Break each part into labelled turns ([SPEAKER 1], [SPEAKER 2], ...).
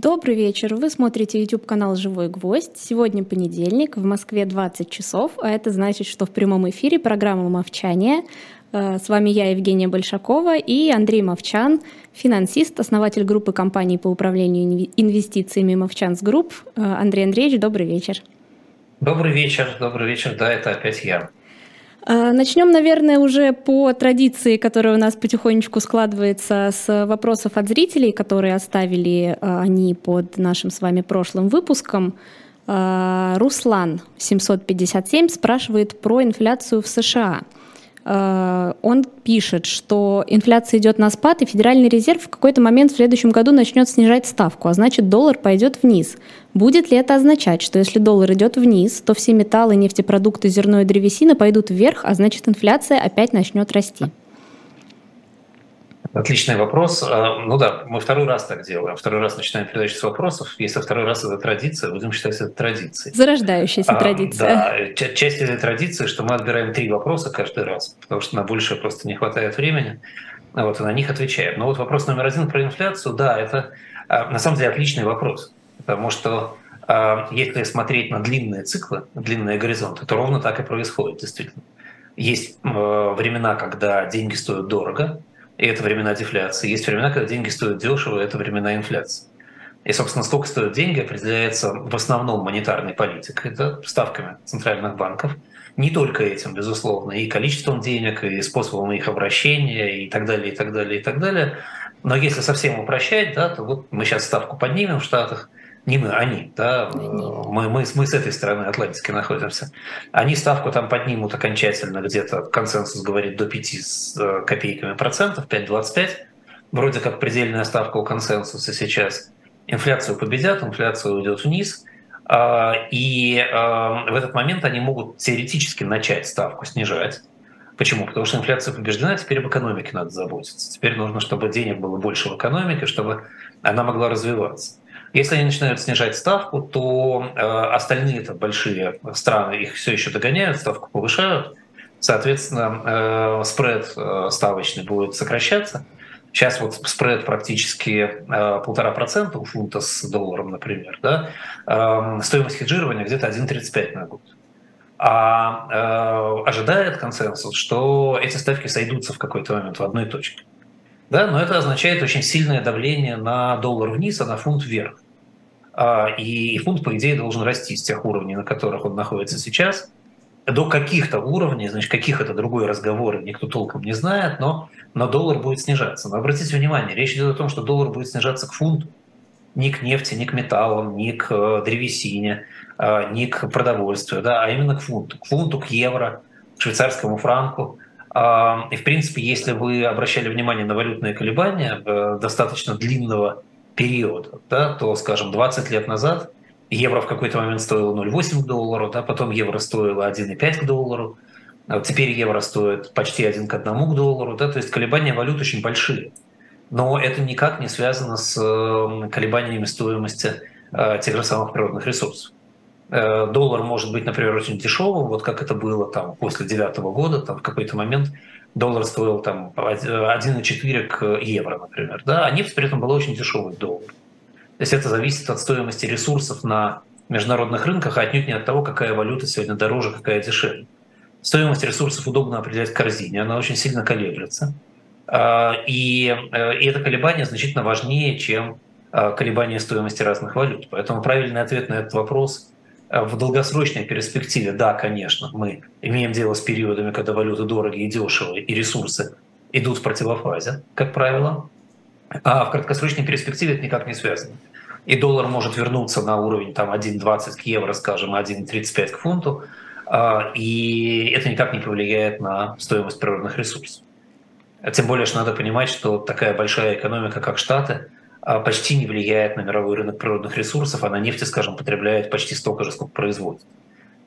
[SPEAKER 1] Добрый вечер. Вы смотрите YouTube-канал «Живой гвоздь». Сегодня понедельник, в Москве 20 часов, а это значит, что в прямом эфире программа «Мовчание». Э, с вами я, Евгения Большакова, и Андрей Мовчан, финансист, основатель группы компаний по управлению инвестициями «Movchan's Group». Э, Андрей Андреевич, добрый вечер.
[SPEAKER 2] Добрый вечер, добрый вечер. Да, это опять я.
[SPEAKER 1] Э, начнем, наверное, уже по традиции, которая у нас потихонечку складывается с вопросов от зрителей, которые оставили э, они под нашим с вами прошлым выпуском. Э, Руслан 757 спрашивает про инфляцию в США – он пишет, что инфляция идет на спад, и Федеральный резерв в какой-то момент в следующем году начнет снижать ставку, а значит доллар пойдет вниз. Будет ли это означать, что если доллар идет вниз, то все металлы, нефтепродукты, зерно и древесина пойдут вверх, а значит инфляция опять начнет расти?
[SPEAKER 2] Отличный вопрос. А, ну да, мы второй раз так делаем. Второй раз начинаем передачу с вопросов. Если второй раз это традиция, будем считать это традицией.
[SPEAKER 1] Зарождающаяся а, традиция.
[SPEAKER 2] Да, часть этой традиции, что мы отбираем три вопроса каждый раз, потому что на большее просто не хватает времени. Вот, и на них отвечаем. Но вот вопрос номер один про инфляцию, да, это а, на самом деле отличный вопрос. Потому что а, если смотреть на длинные циклы, длинные горизонты, то ровно так и происходит, действительно. Есть времена, когда деньги стоят дорого, и это времена дефляции. Есть времена, когда деньги стоят дешево, и это времена инфляции. И, собственно, сколько стоят деньги, определяется в основном монетарной политикой, это ставками центральных банков. Не только этим, безусловно, и количеством денег, и способом их обращения, и так далее, и так далее, и так далее. Но если совсем упрощать, да, то вот мы сейчас ставку поднимем в Штатах, не мы, они, да, мы, мы, мы с этой стороны Атлантики находимся. Они ставку там поднимут окончательно где-то, консенсус говорит, до 5 с э, копейками процентов, 5,25, вроде как предельная ставка у консенсуса сейчас. Инфляцию победят, инфляция уйдет вниз, а, и а, в этот момент они могут теоретически начать ставку снижать. Почему? Потому что инфляция побеждена, теперь об экономике надо заботиться. Теперь нужно, чтобы денег было больше в экономике, чтобы она могла развиваться. Если они начинают снижать ставку, то э, остальные это большие страны их все еще догоняют, ставку повышают. Соответственно, э, спред э, ставочный будет сокращаться. Сейчас вот спред практически полтора процента у фунта с долларом, например. Да? Эм, стоимость хеджирования где-то 1,35 на год. А ожидает консенсус, что эти ставки сойдутся в какой-то момент в одной точке. Да, но это означает очень сильное давление на доллар вниз, а на фунт вверх. А, и фунт, по идее, должен расти с тех уровней, на которых он находится сейчас, до каких-то уровней, значит, каких это другой разговор, никто толком не знает, но, но доллар будет снижаться. Но обратите внимание, речь идет о том, что доллар будет снижаться к фунту, ни к нефти, ни к металлам, ни к э, древесине, э, ни к продовольствию, да, а именно к фунту, к фунту, к евро, к швейцарскому франку – и, в принципе, если вы обращали внимание на валютные колебания э, достаточно длинного периода, да, то, скажем, 20 лет назад евро в какой-то момент стоило 0,8 к доллару, да, потом евро стоило 1,5 к доллару, а теперь евро стоит почти 1 к 1 к доллару, да, то есть колебания валют очень большие. Но это никак не связано с колебаниями стоимости э, тех же самых природных ресурсов. Э, доллар может быть, например, очень дешевым, вот как это было там после девятого года, там в какой-то момент доллар стоил там 1,4 к евро, например, да, а нефть при этом была очень дешевой доллар. То есть это зависит от стоимости ресурсов на международных рынках, а отнюдь не от того, какая валюта сегодня дороже, какая дешевле. Стоимость ресурсов удобно определять в корзине, она очень сильно колеблется. А, и, э, и это колебание значительно важнее, чем э, колебание стоимости разных валют. Поэтому правильный ответ на этот вопрос Э, в долгосрочной перспективе, да, конечно, мы имеем дело с периодами, когда валюты дорогие и дешевые, и ресурсы идут в противофазе, как правило. А в краткосрочной перспективе это никак не связано. И доллар может вернуться на уровень там, 1,20 к евро, скажем, 1,35 к фунту, а, и это никак не повлияет на стоимость природных ресурсов. Тем более, что надо понимать, что такая большая экономика, как Штаты, почти не влияет на мировой рынок природных ресурсов, а на нефти, скажем, потребляет почти столько же, сколько производит.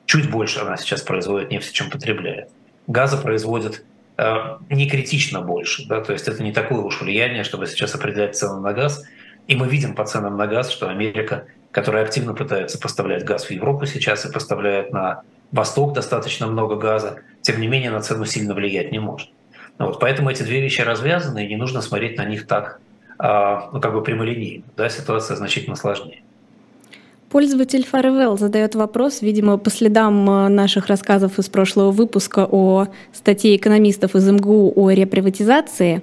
[SPEAKER 2] Чуть больше она сейчас производит нефти, чем потребляет. Газа производит э, не критично больше, да, то есть это не такое уж влияние, чтобы сейчас определять цену на газ. И мы видим по ценам на газ, что Америка, которая активно пытается поставлять газ в Европу сейчас и поставляет на Восток достаточно много газа, тем не менее на цену сильно влиять не может. Вот, поэтому эти две вещи развязаны, и не нужно смотреть на них так ну, как бы прямолинейно, да, ситуация значительно сложнее.
[SPEAKER 1] Пользователь Farewell задает вопрос, видимо, по следам э, наших рассказов из прошлого выпуска о статье экономистов из МГУ о реприватизации.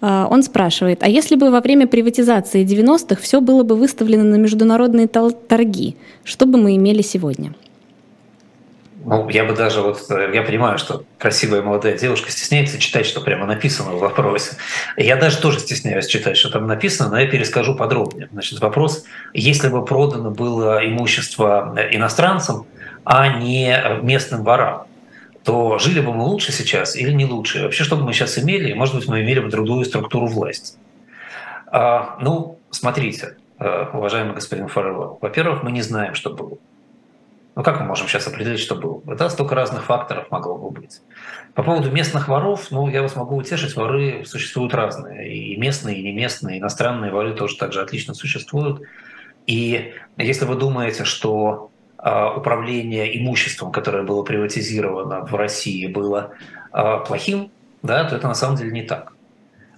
[SPEAKER 1] Э, он спрашивает, а если бы во время приватизации 90-х все было бы выставлено на международные торги, что бы мы имели сегодня?
[SPEAKER 2] Ну, я бы даже вот, э, я понимаю, что красивая молодая девушка стесняется читать, что прямо написано в вопросе. Я даже тоже стесняюсь читать, что там написано, но я перескажу подробнее. Значит, вопрос, если бы продано было имущество иностранцам, а не местным ворам, то жили бы мы лучше сейчас или не лучше? Вообще, что бы мы сейчас имели? Может быть, мы имели бы другую структуру власти. А, ну, смотрите, э, уважаемый господин Фаррелл, во-первых, мы не знаем, что было. Ну как мы можем сейчас определить, что было? Это столько разных факторов могло бы быть. По поводу местных воров, ну я вас могу утешить, воры существуют разные. И местные, и не местные, иностранные воры тоже так же отлично существуют. И если вы думаете, что э, управление имуществом, которое было приватизировано в России, было э, плохим, да, то это на самом деле не так.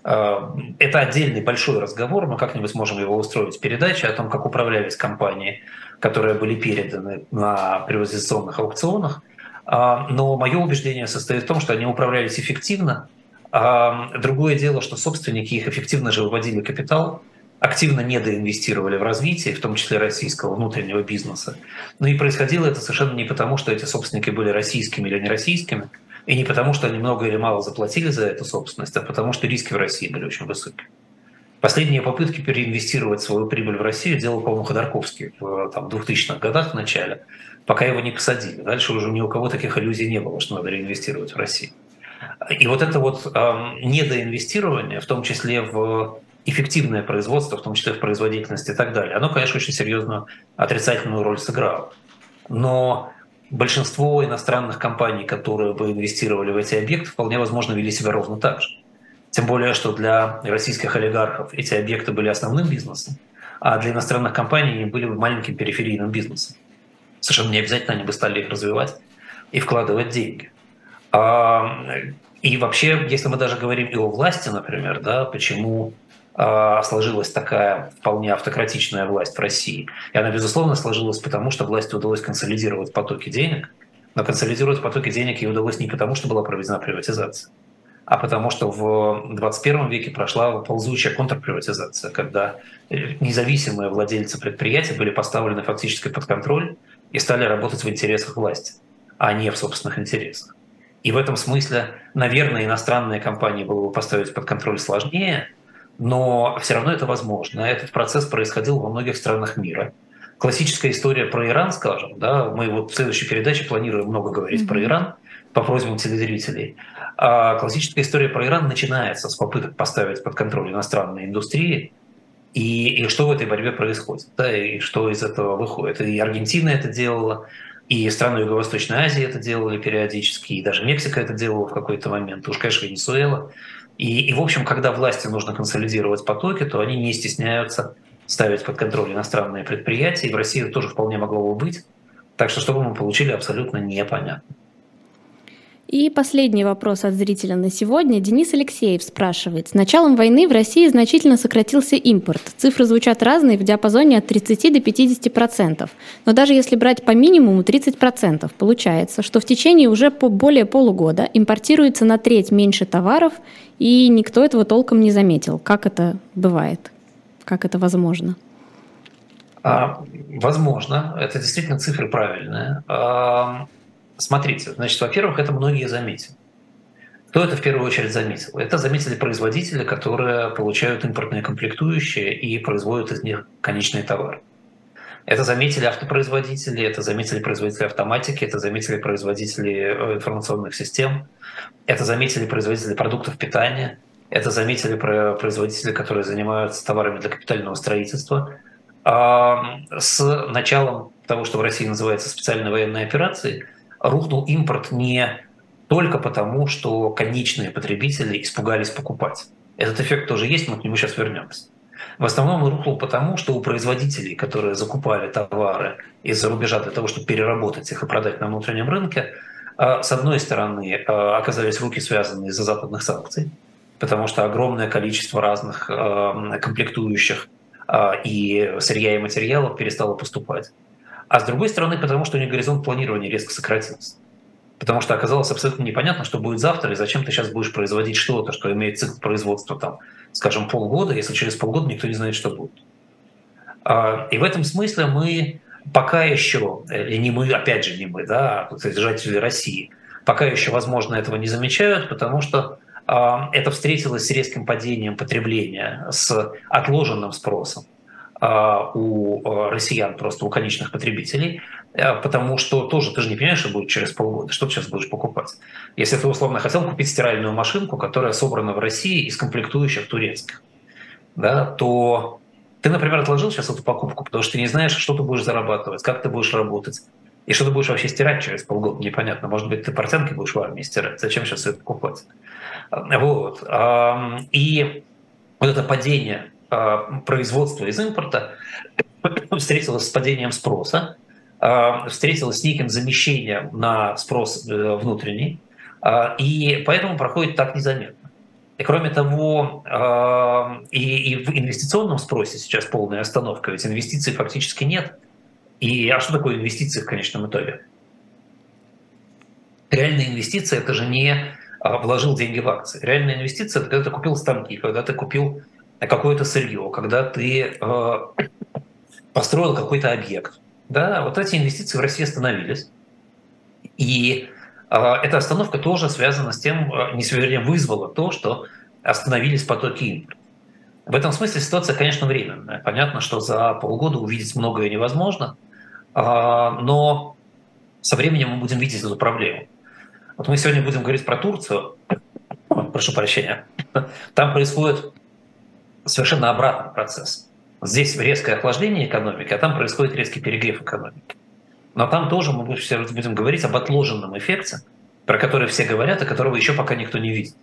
[SPEAKER 2] Э, это отдельный большой разговор, мы как-нибудь можем его устроить в передаче о том, как управлялись компании которые были переданы на приватизационных аукционах. А, но мое убеждение состоит в том, что они управлялись эффективно. А, другое дело, что собственники их эффективно же выводили капитал, активно недоинвестировали в развитие, в том числе российского внутреннего бизнеса. Ну и происходило это совершенно не потому, что эти собственники были российскими или не российскими, и не потому, что они много или мало заплатили за эту собственность, а потому, что риски в России были очень высокие. Последние попытки переинвестировать свою прибыль в Россию делал, по-моему, Ходорковский в там, 2000-х годах в начале, пока его не посадили. Дальше уже ни у кого таких иллюзий не было, что надо реинвестировать в Россию. И вот это вот э, недоинвестирование, в том числе в эффективное производство, в том числе в производительность и так далее, оно, конечно, очень серьезную отрицательную роль сыграло. Но большинство иностранных компаний, которые бы инвестировали в эти объекты, вполне возможно вели себя ровно так же. Тем более, что для российских олигархов эти объекты были основным бизнесом, а для иностранных компаний они были маленьким периферийным бизнесом. Совершенно не обязательно они бы стали их развивать и вкладывать деньги. А, и вообще, если мы даже говорим и о власти, например, да, почему а, сложилась такая вполне автократичная власть в России. И она, безусловно, сложилась потому, что власти удалось консолидировать потоки денег, но консолидировать потоки денег ей удалось не потому, что была проведена приватизация, а потому что в 21 веке прошла ползучая контрприватизация, когда независимые владельцы предприятий были поставлены фактически под контроль и стали работать в интересах власти, а не в собственных интересах. И в этом смысле, наверное, иностранные компании было бы поставить под контроль сложнее, но все равно это возможно. Этот процесс происходил во многих странах мира. Классическая история про Иран, скажем, да, мы вот в следующей передаче планируем много говорить mm-hmm. про Иран по просьбам телезрителей. А классическая история про Иран начинается с попыток поставить под контроль иностранные индустрии, и, и что в этой борьбе происходит, да, и что из этого выходит. И Аргентина это делала, и страны Юго-Восточной Азии это делали периодически, и даже Мексика это делала в какой-то момент, уж, конечно, Венесуэла. И, и, в общем, когда власти нужно консолидировать потоки, то они не стесняются ставить под контроль иностранные предприятия, и в России это тоже вполне могло бы быть. Так что что бы мы получили, абсолютно непонятно.
[SPEAKER 1] И последний вопрос от зрителя на сегодня. Денис Алексеев спрашивает. С началом войны в России значительно сократился импорт. Цифры звучат разные в диапазоне от 30 до 50 процентов. Но даже если брать по минимуму 30 процентов, получается, что в течение уже по более полугода импортируется на треть меньше товаров, и никто этого толком не заметил. Как это бывает? Как это возможно?
[SPEAKER 2] А, возможно. Это действительно цифры правильные. Смотрите, значит, во-первых, это многие заметили. Кто это в первую очередь заметил? Это заметили производители, которые получают импортные комплектующие и производят из них конечные товары. Это заметили автопроизводители, это заметили производители автоматики, это заметили производители э, информационных систем, это заметили производители продуктов питания, это заметили производители, которые занимаются товарами для капитального строительства. С началом того, что в России называется специальной военной операцией, рухнул импорт не только потому, что конечные потребители испугались покупать. Этот эффект тоже есть, мы к нему сейчас вернемся. В основном он рухнул потому, что у производителей, которые закупали товары из-за рубежа для того, чтобы переработать их и продать на внутреннем рынке, а, с одной стороны, а, оказались руки связаны из-за западных санкций, потому что огромное количество разных э, комплектующих э, и сырья и материалов перестало поступать. А с другой стороны, потому что у них горизонт планирования резко сократился. Потому что оказалось абсолютно непонятно, что будет завтра, и зачем ты сейчас будешь производить что-то, что имеет цикл производства, там, скажем, полгода, если через полгода никто не знает, что будет. А, и в этом смысле мы пока еще, и не мы, опять же, не мы, да, а жители России, пока еще, возможно, этого не замечают, потому что а, это встретилось с резким падением потребления, с отложенным спросом у россиян, просто у конечных потребителей, потому что тоже ты же не понимаешь, что будет через полгода, что ты сейчас будешь покупать. Если ты условно хотел купить стиральную машинку, которая собрана в России из комплектующих турецких, да, то ты, например, отложил сейчас эту покупку, потому что ты не знаешь, что ты будешь зарабатывать, как ты будешь работать, и что ты будешь вообще стирать через полгода, непонятно. Может быть, ты портянки будешь в армии стирать, зачем сейчас это покупать? Вот. И вот это падение а, производства из импорта встретилось с падением спроса, а, встретилось с неким замещением на спрос э, внутренний, а, и поэтому проходит так незаметно. И кроме того, и, и в инвестиционном спросе сейчас полная остановка, ведь инвестиций фактически нет. И а что такое инвестиции в конечном итоге? Реальная инвестиция это же не вложил деньги в акции. Реальная инвестиция это когда ты купил станки, когда ты купил какое-то сырье, когда ты построил какой-то объект. Да, вот эти инвестиции в России остановились. И а, эта остановка тоже связана с тем, а, не вызвала то, что остановились потоки импорта. В этом смысле ситуация, конечно, временная. Понятно, что за полгода увидеть многое невозможно, а, но со временем мы будем видеть эту проблему. Вот мы сегодня будем говорить про Турцию. Прошу прощения. Там происходит совершенно обратный процесс. Здесь резкое охлаждение экономики, а там происходит резкий перегрев экономики. Но там тоже мы будем говорить об отложенном эффекте, про который все говорят, и которого еще пока никто не видит.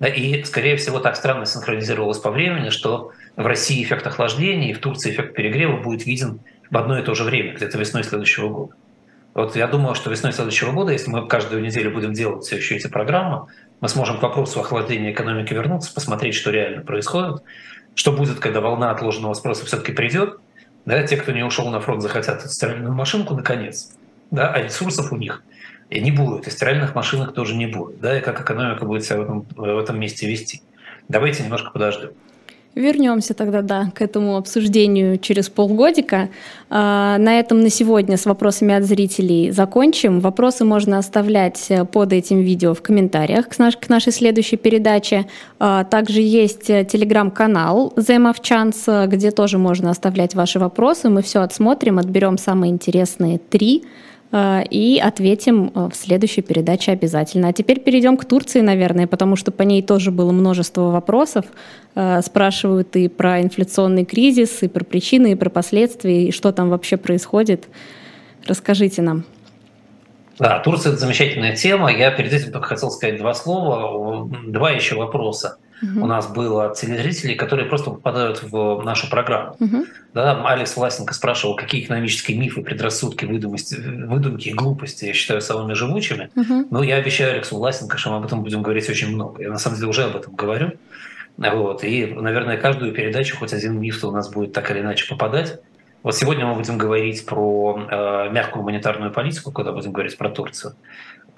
[SPEAKER 2] И, скорее всего, так странно синхронизировалось по времени, что в России эффект охлаждения и в Турции эффект перегрева будет виден в одно и то же время, где-то весной следующего года. Вот я думаю, что весной следующего года, если мы каждую неделю будем делать все еще эти программы, мы сможем к вопросу охлаждения экономики вернуться, посмотреть, что реально происходит, что будет, когда волна отложенного спроса все-таки придет, да, те, кто не ушел на фронт, захотят стиральную машинку, наконец. Да, а ресурсов у них и не будет, и стиральных машинок тоже не будет. Да, и как экономика будет себя в этом, в этом месте вести. Давайте немножко подождем.
[SPEAKER 1] Вернемся тогда, да, к этому обсуждению через полгодика. А, на этом на сегодня с вопросами от зрителей закончим. Вопросы можно оставлять э, под этим видео в комментариях к, нашей следующей передаче. А, также есть э, телеграм-канал The Chance, где тоже можно оставлять ваши вопросы. Мы все отсмотрим, отберем самые интересные три Э, и ответим э, в следующей передаче обязательно. А теперь перейдем к Турции, наверное, потому что по ней тоже было множество вопросов. Э, спрашивают и про инфляционный кризис, и про причины, и про последствия, и что там вообще происходит. Расскажите нам.
[SPEAKER 2] Да, Турция – это замечательная тема. Я перед этим только хотел сказать два слова, два еще вопроса угу. у нас было от телезрителей, которые просто попадают в нашу программу. Угу. Да, Алекс Власенко спрашивал, какие экономические мифы, предрассудки, выдумки, выдумки и глупости я считаю самыми живучими. Угу. Но я обещаю Алексу Власенко, что мы об этом будем говорить очень много. Я на самом деле уже об этом говорю. Вот. И, наверное, каждую передачу хоть один миф у нас будет так или иначе попадать. Вот сегодня мы будем говорить про э, мягкую гуманитарную политику, когда будем говорить про Турцию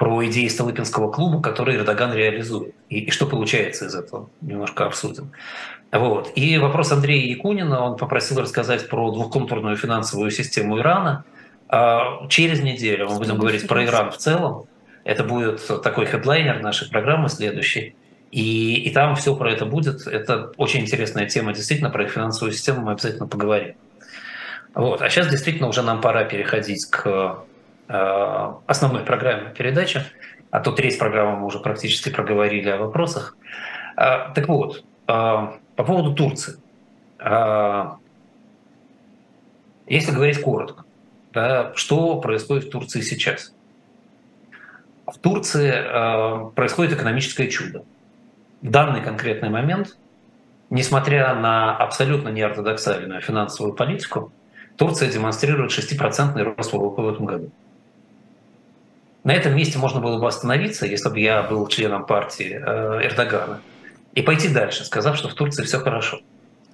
[SPEAKER 2] про идеи Столыпинского клуба, которые Эрдоган реализует. И, и что получается из этого, немножко обсудим. Вот. И вопрос Андрея Якунина, он попросил рассказать про двухконтурную финансовую систему Ирана. А через неделю мы будем говорить про Иран в целом. Это будет такой хедлайнер нашей программы следующей. И, и там все про это будет. Это очень интересная тема, действительно, про их финансовую систему мы обязательно поговорим. Вот. А сейчас действительно уже нам пора переходить к основной программе передачи, а то треть программы мы уже практически проговорили о вопросах. Э, так вот, э, по поводу Турции. Если говорить коротко, да, что происходит в Турции сейчас? В Турции происходит экономическое чудо. В данный конкретный момент, несмотря на абсолютно неортодоксальную финансовую политику, Турция демонстрирует 6% рост ВВП в этом году. На этом месте можно было бы остановиться, если бы я был членом партии э, Эрдогана. и пойти дальше, сказав, что в Турции все хорошо.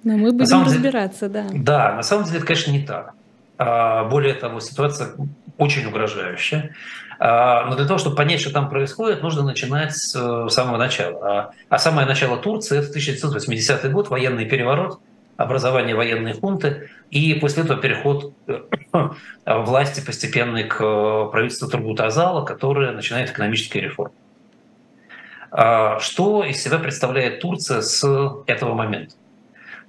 [SPEAKER 1] Но мы будем разбираться,
[SPEAKER 2] деле, да. Да, на самом деле это, конечно, не так. А, более того, ситуация очень угрожающая. А, но для того, чтобы понять, что там происходит, нужно начинать с э, самого начала. А, а самое начало Турции – это 1980 год, военный переворот, образование военной хунты, и после этого переход э, власти постепенный к э, правительству Тургута-Азала, которое начинает экономические реформы. А, что из себя представляет Турция с этого момента?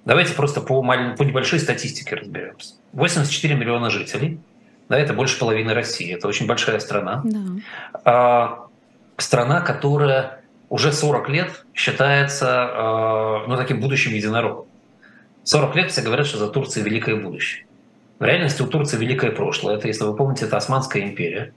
[SPEAKER 2] Давайте просто по, по небольшой статистике разберемся. 84 миллиона жителей, да, это больше половины России, это очень большая страна. Да. А, страна, которая уже 40 лет считается а, ну, таким будущим единорогом. 40 лет все говорят, что за Турцией великое будущее. В реальности у Турции великое прошлое. Это, если вы помните, это Османская империя.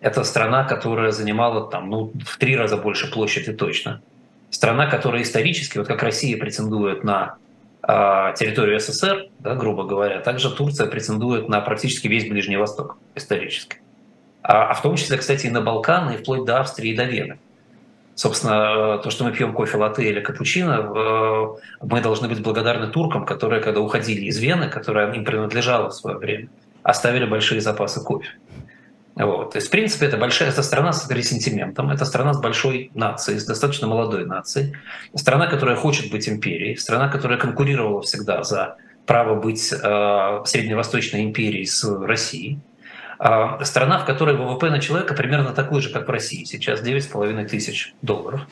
[SPEAKER 2] Это страна, которая занимала там, ну, в три раза больше площади точно. Страна, которая исторически, вот как Россия претендует на э, территорию СССР, да, грубо говоря, также Турция претендует на практически весь Ближний Восток исторически. А, а в том числе, кстати, и на Балканы, и вплоть до Австрии и до Вены. Собственно, то, что мы пьем кофе латте или капучино, э, мы должны быть благодарны туркам, которые, когда уходили из Вены, которая им принадлежала в свое время, оставили большие запасы кофе. Вот. То есть, в принципе, это большая это страна с ресентиментом, это страна с большой нацией, с достаточно молодой нацией, страна, которая хочет быть империей, страна, которая конкурировала всегда за право быть э, Средневосточной империей с Россией. А, страна, в которой ВВП на человека примерно такой же, как в России сейчас, 9,5 тысяч долларов.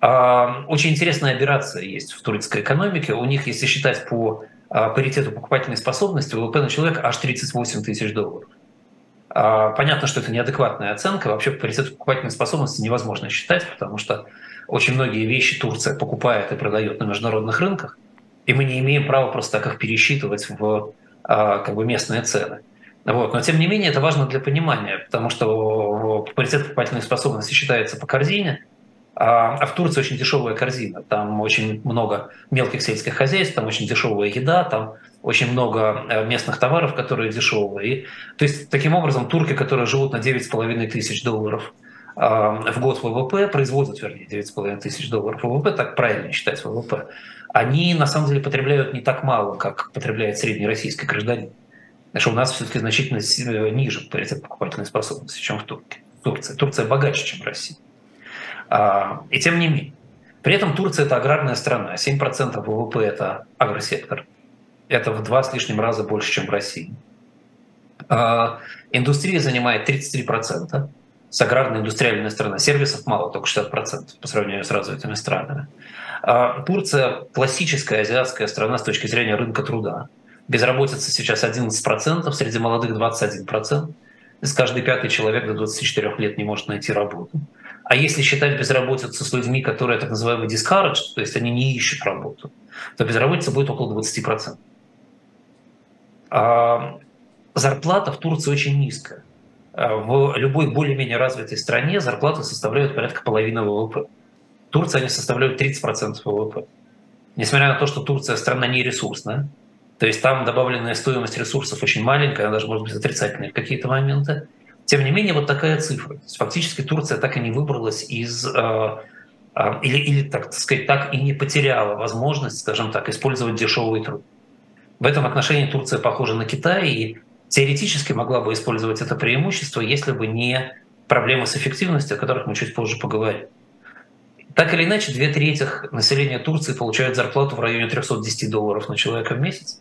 [SPEAKER 2] А, очень интересная операция есть в турецкой экономике. У них, если считать по а, паритету покупательной способности, ВВП на человека аж 38 тысяч долларов. Понятно, что это неадекватная оценка. Вообще по паритету покупательной способности невозможно считать, потому что очень многие вещи Турция покупает и продает на международных рынках, и мы не имеем права просто так их пересчитывать в как бы местные цены. Вот. Но тем не менее это важно для понимания, потому что паритет покупательной способности считается по корзине, а, а в Турции очень дешевая корзина. Там очень много мелких сельских хозяйств, там очень дешевая еда, там очень много э, местных товаров, которые дешевые. И, то есть таким образом турки, которые живут на 9,5 тысяч долларов а, в год ВВП, производят, вернее, 9,5 тысяч долларов ВВП, так правильно считать ВВП, они на самом деле потребляют не так мало, как потребляет средний российский гражданин. Потому что у нас все-таки значительно э, ниже паритет покупательной способности, чем в Турции. Турция. Турция богаче, чем Россия. А, и тем не менее. При этом Турция – это аграрная страна. 7% ВВП – это агросектор. Это в два с лишним раза больше, чем в России. А, индустрия занимает 33%. С аграрной индустриальной страны. Сервисов мало, только 60% по сравнению с развитыми странами. А, Турция – классическая азиатская страна с точки зрения рынка труда. Безработица сейчас 11%, среди молодых 21%. Из каждый пятый человек до 24 лет не может найти работу. А если считать безработицу с людьми, которые так называемые discouraged, то есть они не ищут работу, то безработица будет около 20%. А зарплата в Турции очень низкая. А в любой более-менее развитой стране зарплаты составляют порядка половины ВВП. В Турции они составляют 30% ВВП. Несмотря на то, что Турция страна нересурсная, то есть там добавленная стоимость ресурсов очень маленькая, она даже может быть отрицательной в какие-то моменты. Тем не менее, вот такая цифра. То есть фактически Турция так и не выбралась из э, э, или, или, так сказать, так и не потеряла возможность, скажем так, использовать дешевый труд. В этом отношении Турция похожа на Китай и теоретически могла бы использовать это преимущество, если бы не проблемы с эффективностью, о которых мы чуть позже поговорим. Так или иначе, две трети населения Турции получают зарплату в районе 310 долларов на человека в месяц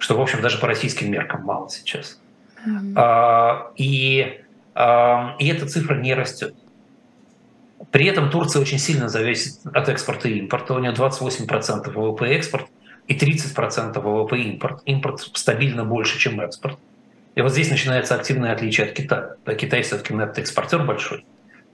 [SPEAKER 2] что, в общем, даже по российским меркам мало сейчас. Mm-hmm. А, и, а, и эта цифра не растет. При этом Турция очень сильно зависит от экспорта и импорта. У нее 28% ВВП экспорт и 30% ВВП импорт. Импорт стабильно больше, чем экспорт. И вот здесь начинается активное отличие от Китая. Китай все-таки экспортер большой.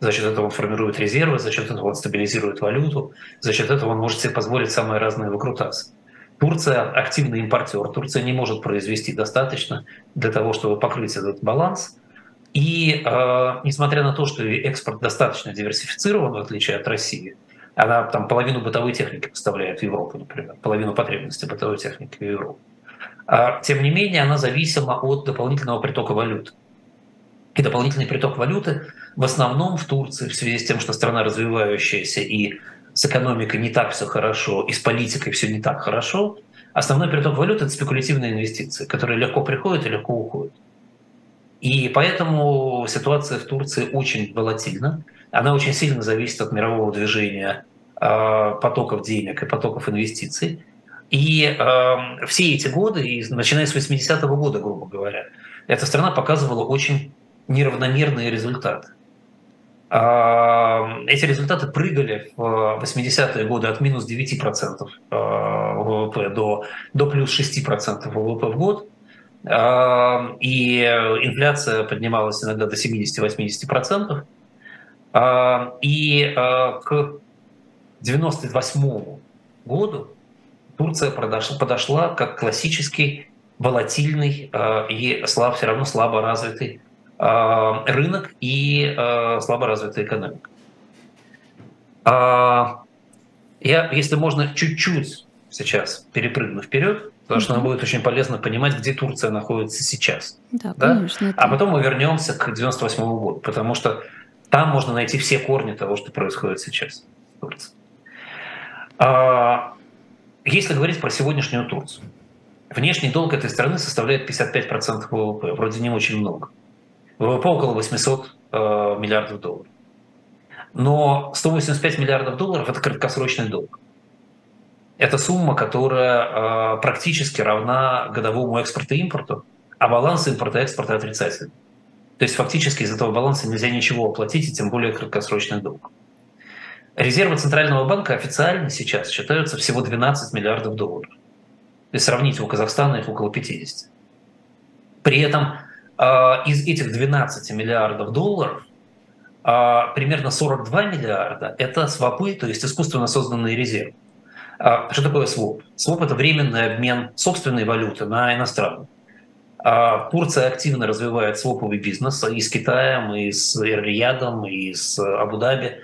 [SPEAKER 2] За счет этого он формирует резервы, за счет этого он стабилизирует валюту, за счет этого он может себе позволить самые разные выкрутасы. Турция активный импортер. Турция не может произвести достаточно для того, чтобы покрыть этот баланс. И э, несмотря на то, что экспорт достаточно диверсифицирован, в отличие от России, она там половину бытовой техники поставляет в Европу, например, половину потребностей бытовой техники в Европу. А, тем не менее, она зависима от дополнительного притока валют. И дополнительный приток валюты в основном в Турции в связи с тем, что страна развивающаяся и с экономикой не так все хорошо и с политикой все не так хорошо, основной приток валют – это спекулятивные инвестиции, которые легко приходят и легко уходят. И поэтому ситуация в Турции очень волатильна. Она очень сильно зависит от мирового движения э, потоков денег и потоков инвестиций. И э, все эти годы, начиная с 80-го года, грубо говоря, эта страна показывала очень неравномерные результаты. Э, эти результаты прыгали в 80-е годы от минус 9% ВВП до, до плюс 6% ВВП в год. И инфляция поднималась иногда до 70-80%. И к 98 году Турция подошла, подошла как классический волатильный и слаб, все равно слабо развитый рынок и э, слабо развитая экономика. А, я, если можно, чуть-чуть сейчас перепрыгну вперед, потому что нам будет очень полезно понимать, где Турция находится сейчас. Да, да? Конечно, это... А потом мы вернемся к 98 году, потому что там можно найти все корни того, что происходит сейчас в Турции. А, если говорить про сегодняшнюю Турцию, внешний долг этой страны составляет 55% ВВП, вроде не очень много. ВВП около 800 э, миллиардов долларов. Но 185 миллиардов долларов – это краткосрочный долг. Это сумма, которая э, практически равна годовому экспорту и импорту, а баланс импорта и экспорта отрицательный. То есть фактически из этого баланса нельзя ничего оплатить, и тем более краткосрочный долг. Резервы Центрального банка официально сейчас считаются всего 12 миллиардов долларов. То есть сравните, у Казахстана их около 50. При этом из этих 12 миллиардов долларов э, примерно 42 миллиарда – это свопы, то есть искусственно созданные резервы. Э, что такое своп? Своп – это временный обмен собственной валюты на иностранную. Турция активно развивает своповый бизнес и с Китаем, и с Эр-Риядом, и с Абу-Даби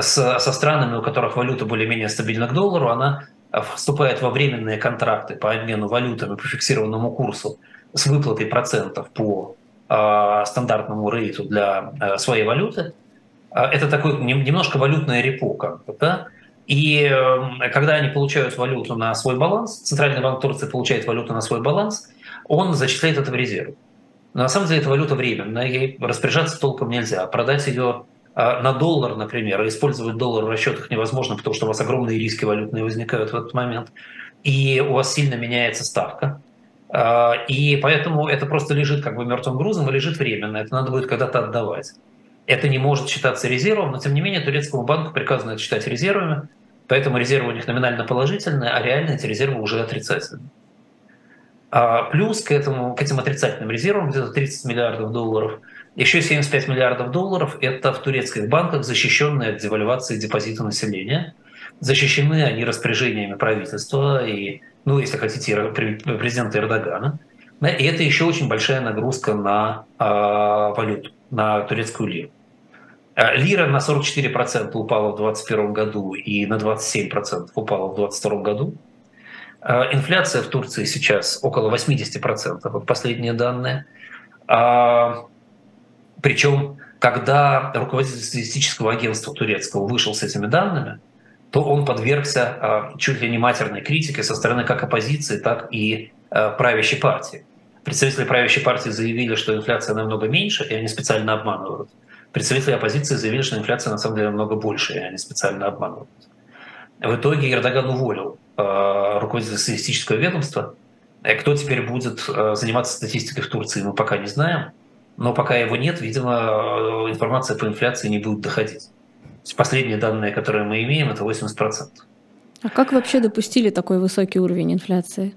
[SPEAKER 2] со странами, у которых валюта более-менее стабильна к доллару, она вступает во временные контракты по обмену валютами по фиксированному курсу с выплатой процентов по э, стандартному рейту для э, своей валюты. Э, это такой немножко валютная репо, как бы, да? И э, когда они получают валюту на свой баланс, Центральный банк Турции получает валюту на свой баланс, он зачисляет это в резерв. Но на самом деле эта валюта временная, ей распоряжаться толком нельзя. Продать ее а, на доллар, например, а использовать доллар в расчетах невозможно, потому что у вас огромные риски валютные возникают в этот момент, и у вас сильно меняется ставка. А, и поэтому это просто лежит как бы мертвым грузом и лежит временно. Это надо будет когда-то отдавать. Это не может считаться резервом, но тем не менее турецкому банку приказано это считать резервами, поэтому резервы у них номинально положительные, а реально эти резервы уже отрицательные. Плюс к, этому, к этим отрицательным резервам, где-то 30 миллиардов долларов – еще 75 миллиардов долларов – это в турецких банках защищенные от девальвации депозита населения. Защищены они распоряжениями правительства и, ну, если хотите, президента Эрдогана. И это еще очень большая нагрузка на э, валюту, на турецкую лиру. А, лира на 44% упала в 2021 году и на 27% упала в 2022 году. А, инфляция в Турции сейчас около 80%, вот последние данные. Причем, когда руководитель статистического агентства турецкого вышел с этими данными, то он подвергся а, чуть ли не матерной критике со стороны как оппозиции, так и а, правящей партии. Представители правящей партии заявили, что инфляция намного меньше, и они специально обманывают. Представители оппозиции заявили, что инфляция на самом деле намного больше, и они специально обманывают. В итоге Эрдоган уволил э, руководителя статистического ведомства. И кто теперь будет э, заниматься статистикой в Турции, мы пока не знаем но пока его нет, видимо, э, информация по инфляции не будет доходить. Последние данные, которые мы имеем, это 80%.
[SPEAKER 1] А как вообще допустили такой высокий уровень инфляции?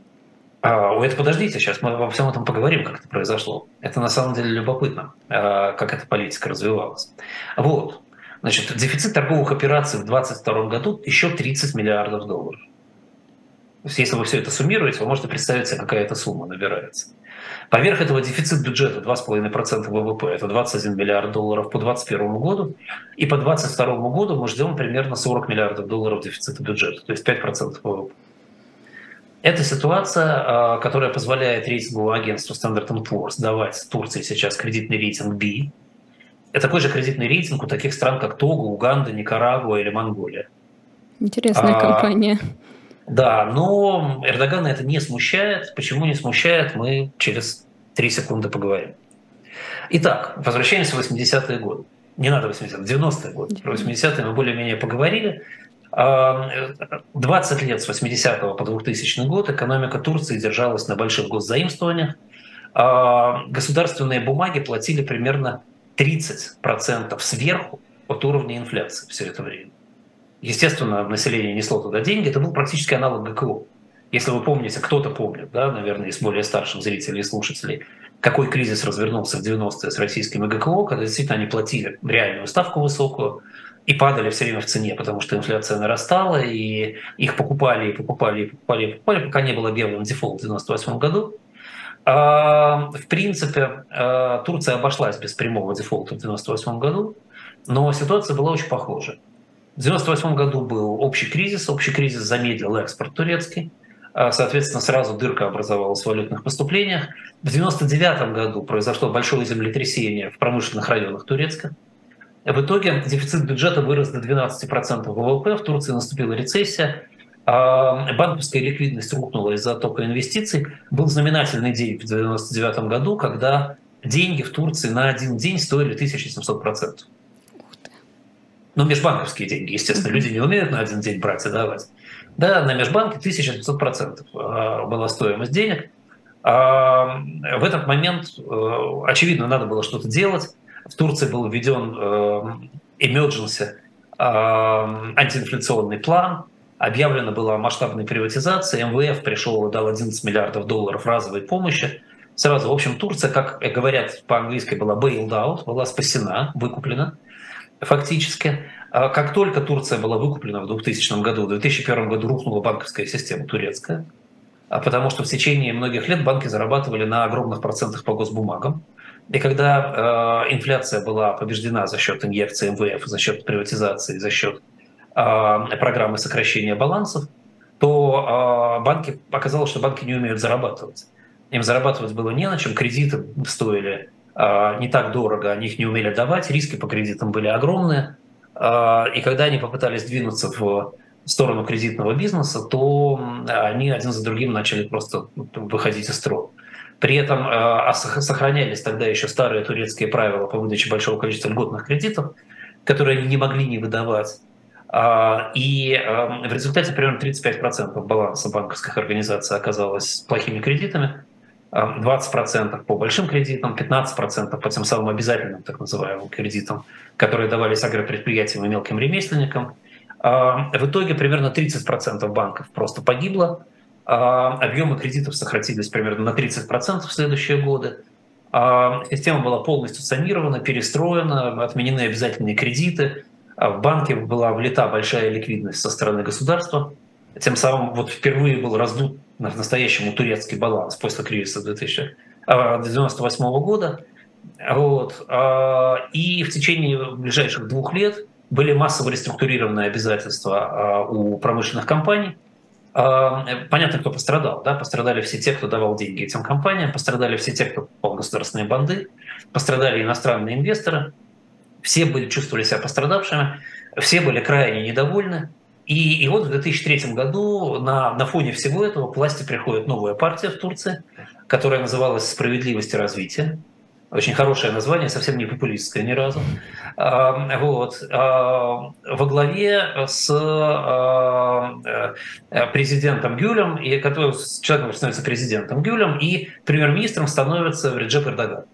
[SPEAKER 2] А, это подождите, сейчас мы обо всем этом поговорим, как это произошло. Это на самом деле любопытно, а, как эта политика развивалась. Вот. Значит, дефицит торговых операций в 2022 году еще 30 миллиардов долларов. То есть, если вы все это суммируете, вы можете представить себе, какая эта сумма набирается. Поверх этого дефицит бюджета 2,5% ВВП, это 21 миллиард долларов по 2021 году, и по 2022 году мы ждем примерно 40 миллиардов долларов дефицита бюджета, то есть 5% ВВП. Это ситуация, а, которая позволяет рейтинговому агентству Standard Poor's давать Турции сейчас кредитный рейтинг B. Это такой же кредитный рейтинг у таких стран, как Того, Уганда, Никарагуа или Монголия.
[SPEAKER 1] Интересная а, компания.
[SPEAKER 2] Да, но Эрдогана это не смущает. Почему не смущает, мы через три секунды поговорим. Итак, возвращаемся в 80-е годы. Не надо 80-е, 90-е годы. Про 80-е мы более-менее поговорили. 20 лет с 80 по 2000 год экономика Турции держалась на больших госзаимствованиях. А, государственные бумаги платили примерно 30% сверху от уровня инфляции все это время. Естественно, население несло туда деньги. Это был практически аналог ГКО. Если вы помните, кто-то помнит, да, наверное, из более старших зрителей и слушателей, какой кризис развернулся в 90-е с российскими ГКО, когда действительно они платили реальную ставку высокую, и падали все время в цене, потому что инфляция нарастала, и их покупали, и покупали, и покупали, и покупали, пока не был объявлен дефолт в 1998 году. А, в принципе, а, Турция обошлась без прямого дефолта в 1998 году, но ситуация была очень похожа. В 1998 году был общий кризис, общий кризис замедлил экспорт турецкий, а, соответственно, сразу дырка образовалась в валютных поступлениях. В 1999 году произошло большое землетрясение в промышленных районах Турецка, в итоге дефицит бюджета вырос до 12% ВВП, в Турции наступила рецессия, а банковская ликвидность рухнула из-за оттока инвестиций. Был знаменательный день в 1999 году, когда деньги в Турции на один день стоили 1700%. Ну, межбанковские деньги, естественно. Люди не умеют на один день брать и давать. Да, на межбанке 1700% а, была стоимость денег. А в этот момент, э, очевидно, надо было что-то делать. В Турции был введен э, emergency э, антиинфляционный план, объявлена была масштабная приватизация, МВФ пришел и дал 11 миллиардов долларов разовой помощи. Сразу, в общем, Турция, как говорят по-английски, была bailed out, была спасена, выкуплена фактически. А как только Турция была выкуплена в 2000 году, в 2001 году рухнула банковская система турецкая, а потому что в течение многих лет банки зарабатывали на огромных процентах по госбумагам. И когда э, инфляция была побеждена за счет инъекции МВФ, за счет приватизации, за счет э, программы сокращения балансов, то э, банки оказалось, что банки не умеют зарабатывать. Им зарабатывать было не на чем, кредиты стоили не так дорого, они их не умели давать, риски по кредитам были огромные. Э, и когда они попытались двинуться в сторону кредитного бизнеса, то они один за другим начали просто выходить из строя. При этом э, сохранялись тогда еще старые турецкие правила по выдаче большого количества льготных кредитов, которые они не могли не выдавать. А, и в результате примерно 35% баланса банковских организаций оказалось плохими кредитами, 20% э, по большим кредитам, 15% по тем самым обязательным так называемым кредитам, которые давались агропредприятиям и мелким ремесленникам. В итоге примерно 30% банков просто погибло, объемы кредитов сократились примерно на 30% в следующие годы. Система была полностью санирована, перестроена, отменены обязательные кредиты. А в банке была влита большая ликвидность со стороны государства. Тем самым вот впервые был раздут настоящему турецкий баланс после кризиса 1998 года. Вот. И в течение ближайших двух лет были массово реструктурированные обязательства у промышленных компаний. Понятно, кто пострадал. Да? Пострадали все те, кто давал деньги этим компаниям, пострадали все те, кто покупал государственные банды, пострадали иностранные инвесторы. Все были, чувствовали себя пострадавшими, все были крайне недовольны. И, и вот в 2003 году на, на фоне всего этого к власти приходит новая партия в Турции, которая называлась «Справедливость и развитие». Очень хорошее название, совсем не популистское ни разу. Вот. Во главе с э, президентом Гюлем, и который, человеком становится президентом Гюлем, и премьер-министром становится Реджеп Эрдоган.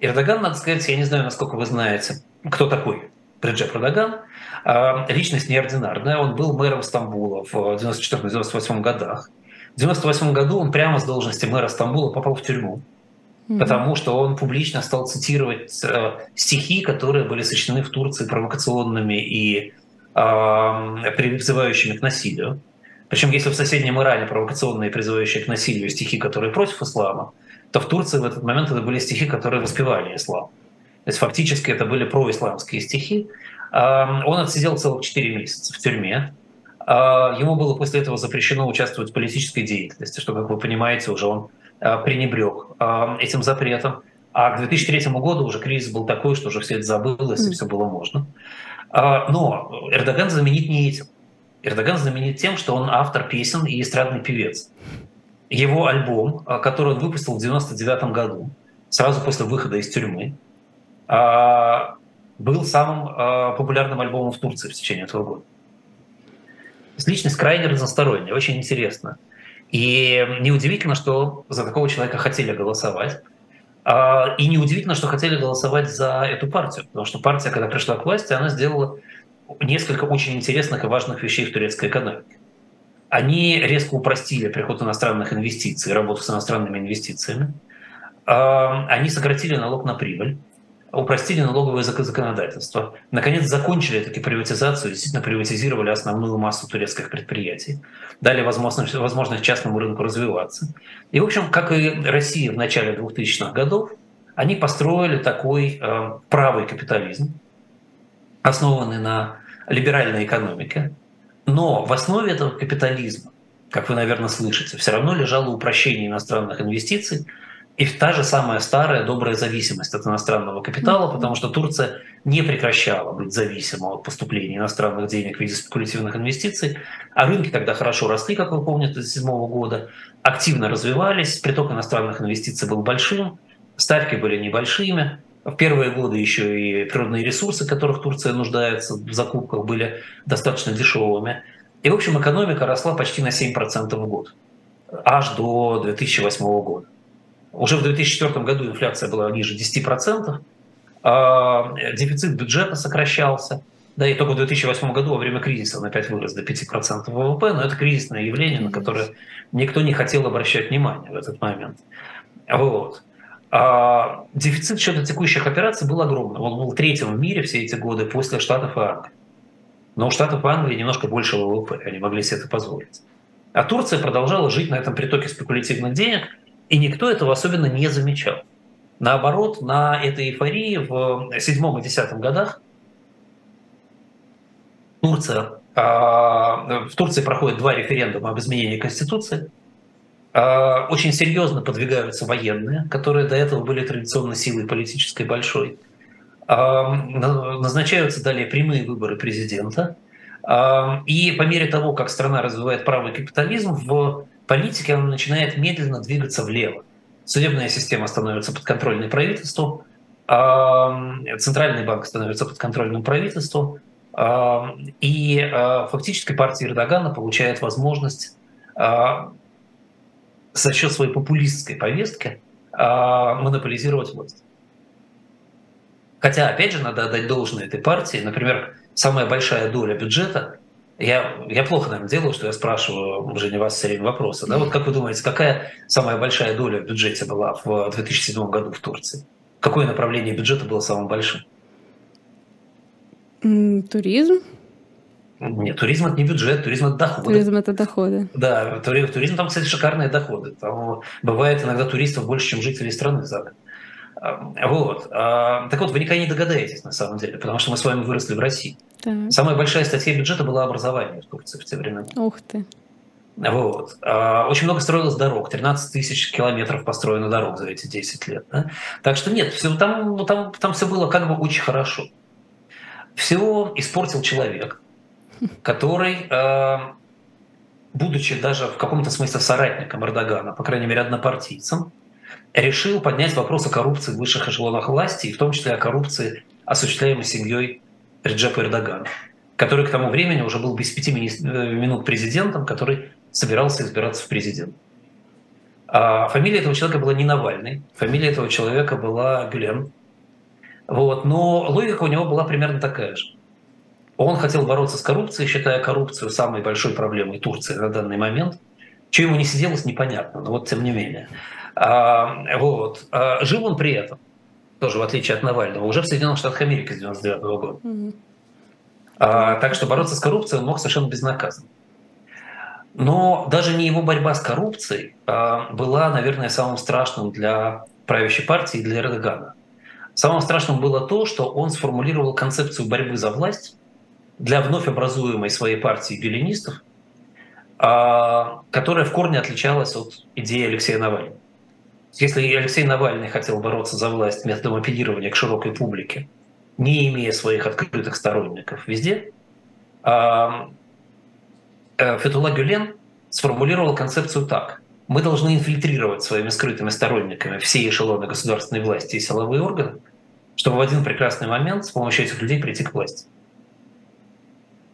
[SPEAKER 2] Эрдоган, надо сказать, я не знаю, насколько вы знаете, кто такой Реджеп Эрдоган. Личность неординарная. Он был мэром Стамбула в 94-98 годах. В 98 году он прямо с должности мэра Стамбула попал в тюрьму mm-hmm. потому что он публично стал цитировать э, стихи, которые были сочинены в Турции провокационными и э, призывающими к насилию. Причем, если в соседнем Иране провокационные, призывающие к насилию стихи, которые против ислама, то в Турции в этот момент это были стихи, которые воспевали ислам. То есть фактически это были происламские стихи. Он отсидел целых 4 месяца в тюрьме. Ему было после этого запрещено участвовать в политической деятельности, что, как вы понимаете, уже он Э, пренебрег этим запретом. А к 2003 году уже кризис был такой, что уже все это забылось, и все было можно. Э, но Эрдоган заменить не этим. Эрдоган знаменит тем, что он автор песен и эстрадный певец. Его альбом, а, который он выпустил в 1999 году, сразу после выхода из тюрьмы, а, был самым а, популярным альбомом в Турции в течение этого года. Личность крайне разносторонняя, очень интересно. И неудивительно, что за такого человека хотели голосовать. И неудивительно, что хотели голосовать за эту партию, потому что партия, когда пришла к власти, она сделала несколько очень интересных и важных вещей в турецкой экономике. Они резко упростили приход иностранных инвестиций, работу с иностранными инвестициями. Они сократили налог на прибыль, упростили налоговое законодательство. Наконец закончили таки приватизацию, действительно приватизировали основную массу турецких предприятий, дали возможность, возможность частному рынку развиваться. И, в общем, как и Россия в начале 2000-х годов, они построили такой э, правый капитализм, основанный на либеральной экономике, но в основе этого капитализма, как вы, наверное, слышите, все равно лежало упрощение иностранных инвестиций и та же самая старая добрая зависимость от иностранного капитала, потому что Турция не прекращала быть зависима от поступления иностранных денег в виде спекулятивных инвестиций, а рынки тогда хорошо росли, как вы помните, с 2007 года, активно развивались, приток иностранных инвестиций был большим, ставки были небольшими, в первые годы еще и природные ресурсы, которых Турция нуждается в закупках, были достаточно дешевыми. И, в общем, экономика росла почти на 7% в год, аж до 2008 года. Уже в 2004 году инфляция была ниже 10%, а дефицит бюджета сокращался. Да, и только в 2008 году во время кризиса он опять вырос до 5% ВВП, но это кризисное явление, на которое никто не хотел обращать внимание в этот момент. Вот. А дефицит счета текущих операций был огромным. Он был третьим в мире все эти годы после Штатов и Англии. Но у Штатов и Англии немножко больше ВВП, они могли себе это позволить. А Турция продолжала жить на этом притоке спекулятивных денег, и никто этого особенно не замечал. Наоборот, на этой эйфории в седьмом и десятом годах Турция, в Турции проходит два референдума об изменении Конституции – а, очень серьезно подвигаются военные, которые до этого были традиционно силой политической большой. А, назначаются далее прямые выборы президента. А, и по мере того, как страна развивает правый капитализм, в политике она начинает медленно двигаться влево. Судебная система становится подконтрольной правительству, Центральный банк становится подконтрольным правительству, и фактически партия Эрдогана получает возможность за счет своей популистской повестки а, монополизировать власть. Хотя, опять же, надо отдать должное этой партии. Например, самая большая доля бюджета я, я плохо, наверное, делаю, что я спрашиваю уже не вас все время вопросы. Да? Вот как вы думаете, какая самая большая доля в бюджете была в 2007 году в Турции? Какое направление бюджета было самым большим?
[SPEAKER 1] Туризм.
[SPEAKER 2] Нет, туризм это не бюджет, туризм это доходы.
[SPEAKER 1] Туризм это доходы.
[SPEAKER 2] Да, туризм, туризм там, кстати, шикарные доходы. Там бывает иногда туристов больше, чем жителей страны за год. Вот. А, так вот, вы никогда не догадаетесь, на самом деле, потому что мы с вами выросли в России. Так. Самая большая статья бюджета была образование в Турции в те времена.
[SPEAKER 1] Ух ты.
[SPEAKER 2] Вот. А, очень много строилось дорог, 13 тысяч километров построено дорог за эти 10 лет. Да? Так что нет, все, там, там, там все было как бы очень хорошо. Все испортил человек – который, э, будучи даже в каком-то смысле соратником Эрдогана, по крайней мере однопартийцем, решил поднять вопрос о коррупции в высших эшелонах власти, и в том числе о коррупции, осуществляемой семьей Реджепа Эрдогана, который к тому времени уже был без пяти э, минут президентом, который собирался избираться в президент. А фамилия этого человека была не Навальный, фамилия этого человека была Гюлен. Вот. Но логика у него была примерно такая же. Он хотел бороться с коррупцией, считая коррупцию самой большой проблемой Турции на данный момент. Что ему не сиделось, непонятно, но вот тем не менее. А, вот. А, жил он при этом, тоже в отличие от Навального, уже в Соединенных Штатах Америки с 99 года. Mm-hmm. А, так что бороться с коррупцией он мог совершенно безнаказанно. Но даже не его борьба с коррупцией а, была, наверное, самым страшным для правящей партии и для Эрдогана. Самым страшным было то, что он сформулировал концепцию борьбы за власть, для вновь образуемой своей партии бюленистов, а, которая в корне отличалась от идеи Алексея Навального. Если Алексей Навальный хотел бороться за власть методом апеллирования к широкой публике, не имея своих открытых сторонников везде, а, э, Фетула Гюлен сформулировал концепцию так. Мы должны инфильтрировать своими скрытыми сторонниками все эшелоны государственной власти и силовые органы, чтобы в один прекрасный момент с помощью этих людей прийти к власти.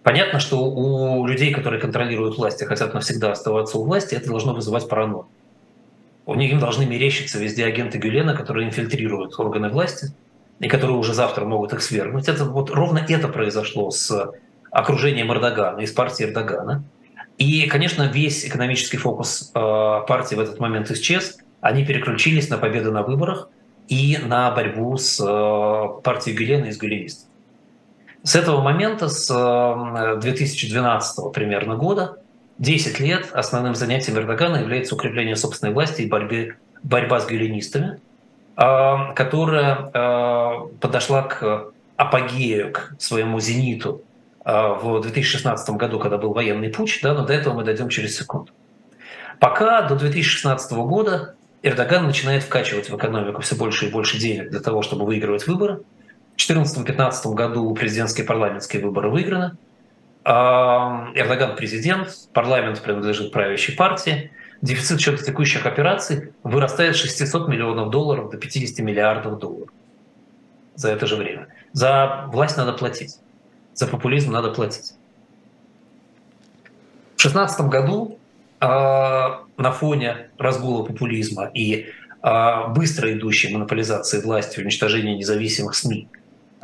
[SPEAKER 2] Понятно, что у людей, которые контролируют власть и хотят навсегда оставаться у власти, это должно вызывать паранойю. У них им должны мерещиться везде агенты Гюлена, которые инфильтрируют органы власти и которые уже завтра могут их свергнуть. Это, вот ровно это произошло с окружением Эрдогана, из партии Эрдогана. И, конечно, весь экономический фокус э, партии в этот момент исчез. Они переключились на победу на выборах и на борьбу с э, партией Гюлена и с гюленистами. С этого момента, с 2012 э, примерно года, 10 лет основным занятием Эрдогана является укрепление собственной власти и борьбы, борьба с гюленистами, а, которая а, подошла к апогею, к своему зениту а, в 2016 году, когда был военный путь, да, но до этого мы дойдем через секунду. Пока до 2016 года Эрдоган начинает вкачивать в экономику все больше и больше денег для того, чтобы выигрывать выборы. В 2014-2015 году президентские и парламентские выборы выиграны – Эрдоган президент, парламент принадлежит правящей партии, дефицит счета текущих операций вырастает с 600 миллионов долларов до 50 миллиардов долларов за это же время. За власть надо платить, за популизм надо платить. В 2016 году э, на фоне разгула популизма и э, быстро идущей монополизации власти, уничтожения независимых СМИ –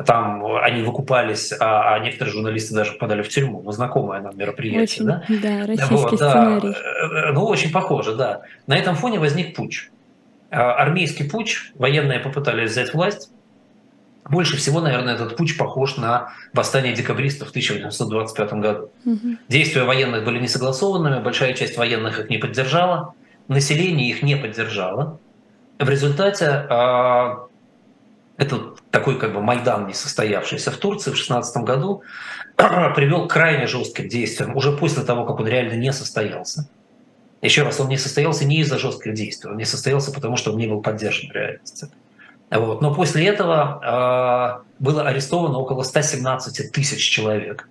[SPEAKER 2] там они выкупались, а, а некоторые журналисты даже попадали в тюрьму. Ну, знакомое нам мероприятие, очень, да?
[SPEAKER 1] Да, российский вот, сценарий.
[SPEAKER 2] Да. Ну, очень похоже, да. На этом фоне возник путь. А, армейский путь, военные попытались взять власть. Больше всего, наверное, этот путь похож на восстание декабристов в 1825 году. Угу. Действия военных были не согласованными, большая часть военных их не поддержала, население их не поддержало. В результате а, этот такой как бы Майдан несостоявшийся в Турции в 2016 году привел к крайне жестким действиям уже после того, как он реально не состоялся. Еще раз, он не состоялся не из-за жестких действий, он не состоялся потому, что он не был поддержан в реальности. Вот. Но после этого э, было арестовано около 117 тысяч человек.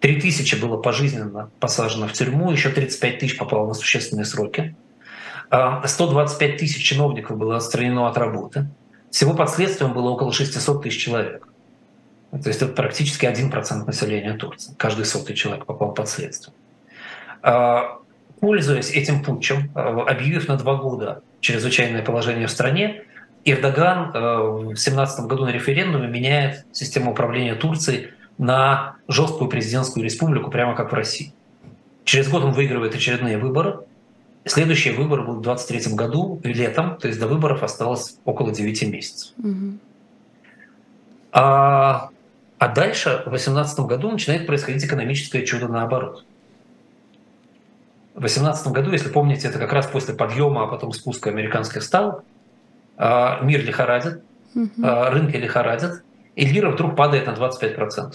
[SPEAKER 2] 3 тысячи было пожизненно посажено в тюрьму, еще 35 тысяч попало на существенные сроки. 125 тысяч чиновников было отстранено от работы. Всего под следствием было около 600 тысяч человек. То есть это практически 1% населения Турции. Каждый сотый человек попал под следствие. А, пользуясь этим путчем, а, объявив на два года чрезвычайное положение в стране, Эрдоган а, в 2017 году на референдуме меняет систему управления Турцией на жесткую президентскую республику, прямо как в России. Через год он выигрывает очередные выборы, Следующие выборы будут в 2023 году, летом, то есть до выборов осталось около 9 месяцев. Угу. А, а дальше, в 2018 году, начинает происходить экономическое чудо наоборот. В 2018 году, если помните, это как раз после подъема, а потом спуска американских стал, а, мир лихорадит, угу. рынки лихорадят, и лира вдруг падает на 25%.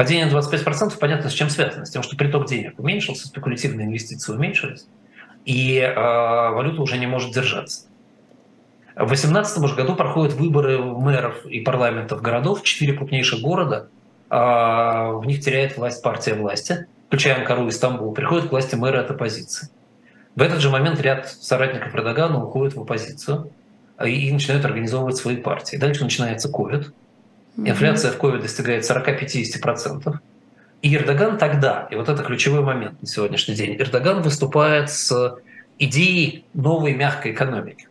[SPEAKER 2] Падение на 25% понятно, с чем связано. С тем, что приток денег уменьшился, спекулятивные инвестиции уменьшились, и э, валюта уже не может держаться. В 2018 году проходят выборы мэров и парламентов городов, четыре крупнейших города, э, в них теряет власть партия власти, включая Анкару и Стамбул, приходят к власти мэры от оппозиции. В этот же момент ряд соратников Эрдогана уходят в оппозицию и начинают организовывать свои партии. Дальше начинается COVID, Инфляция в COVID достигает 40-50%. И Эрдоган тогда, и вот это ключевой момент на сегодняшний день, Эрдоган выступает с идеей новой мягкой экономики.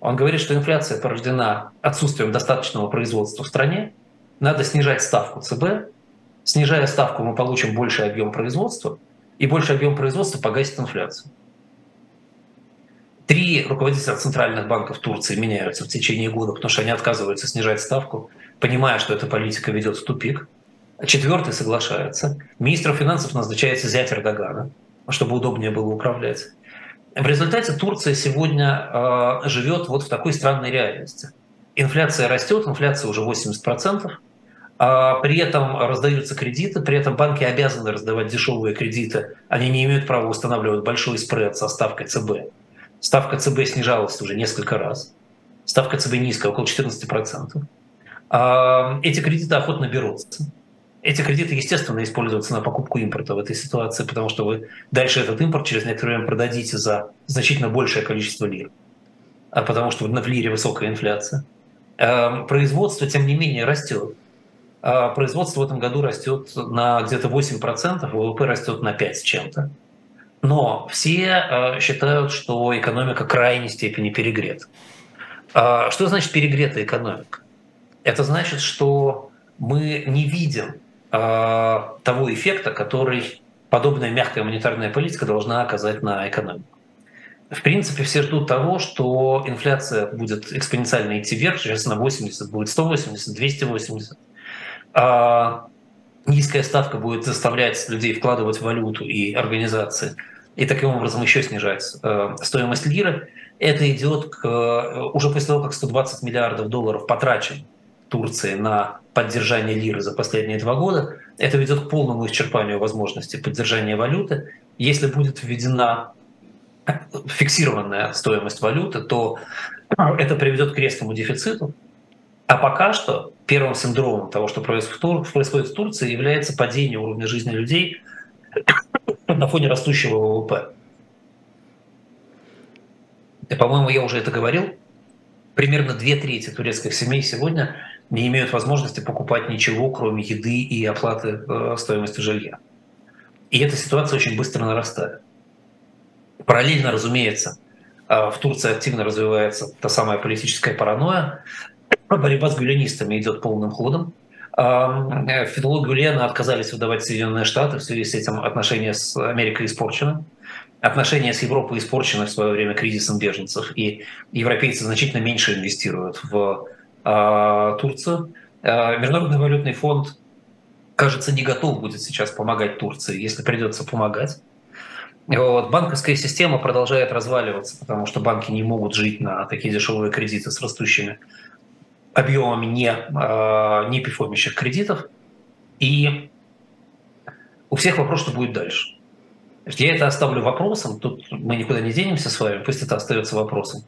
[SPEAKER 2] Он говорит, что инфляция порождена отсутствием достаточного производства в стране, надо снижать ставку ЦБ, снижая ставку мы получим больший объем производства, и больший объем производства погасит инфляцию. Три руководителя центральных банков Турции меняются в течение года, потому что они отказываются снижать ставку, понимая, что эта политика ведет в тупик. Четвертый соглашается. Министром финансов назначается зять Эрдогана, чтобы удобнее было управлять. В результате Турция сегодня э, живет вот в такой странной реальности. Инфляция растет, инфляция уже 80%, а при этом раздаются кредиты, при этом банки обязаны раздавать дешевые кредиты, они не имеют права устанавливать большой спред со ставкой ЦБ. Ставка ЦБ снижалась уже несколько раз. Ставка ЦБ низкая, около 14%. А, эти кредиты охотно берутся. эти кредиты, естественно, используются на покупку импорта в этой ситуации, потому что вы дальше этот импорт через некоторое время продадите за значительно большее количество лир, а потому что в лире высокая инфляция. Производство, тем не менее, растет. А производство в этом году растет на где-то 8%, ВВП растет на 5 с чем-то. Но все э, считают, что экономика крайней степени перегрета. А что значит перегретая экономика? Это значит, что мы не видим э, того эффекта, который подобная мягкая монетарная политика должна оказать на экономику. В принципе, все ждут того, что инфляция будет экспоненциально идти вверх, сейчас на 80, будет 180, 280. А низкая ставка будет заставлять людей вкладывать валюту и организации, и таким образом еще снижать э, стоимость лиры. Это идет к, уже после того, как 120 миллиардов долларов потрачен Турции на поддержание лиры за последние два года, это ведет к полному исчерпанию возможности поддержания валюты. Если будет введена фиксированная стоимость валюты, то это приведет к резкому дефициту. А пока что первым синдромом того, что происходит в Турции, является падение уровня жизни людей на фоне растущего ВВП. И, по-моему, я уже это говорил. Примерно две трети турецких семей сегодня не имеют возможности покупать ничего, кроме еды и оплаты э, стоимости жилья. И эта ситуация очень быстро нарастает. Параллельно, разумеется, э, в Турции активно развивается та самая политическая паранойя. Борьба с гюленистами идет полным ходом. Э, Федулу Гюлена отказались выдавать Соединенные Штаты, в связи с этим отношения с Америкой испорчены. Отношения с Европой испорчены в свое время кризисом беженцев, и европейцы значительно меньше инвестируют в Турцию. А, Международный валютный фонд, кажется, не готов будет сейчас помогать Турции, если придется помогать. Вот. Банковская система продолжает разваливаться, потому что банки не могут жить на такие дешевые кредиты с растущими объемами не, а, не пифомящих кредитов. И у всех вопрос, что будет дальше. Я это оставлю вопросом, тут мы никуда не денемся с вами, пусть это остается вопросом,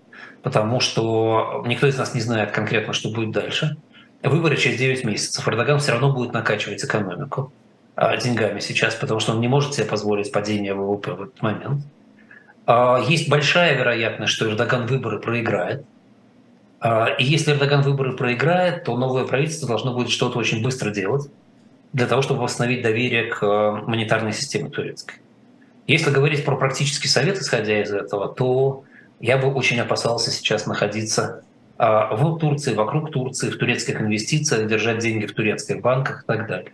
[SPEAKER 2] потому что никто из нас не знает конкретно, что будет дальше. Выборы через 9 месяцев. Эрдоган все равно будет накачивать экономику а, деньгами сейчас, потому что он не может себе позволить падение ВВП в этот момент. А, есть большая вероятность, что Эрдоган выборы проиграет. А, и если Эрдоган выборы проиграет, то новое правительство должно будет что-то очень быстро делать для того, чтобы восстановить доверие к монетарной системе турецкой. Если говорить про практический совет, исходя из этого, то я бы очень опасался сейчас находиться а, в Турции, вокруг Турции, в турецких инвестициях, держать деньги в турецких банках и так далее.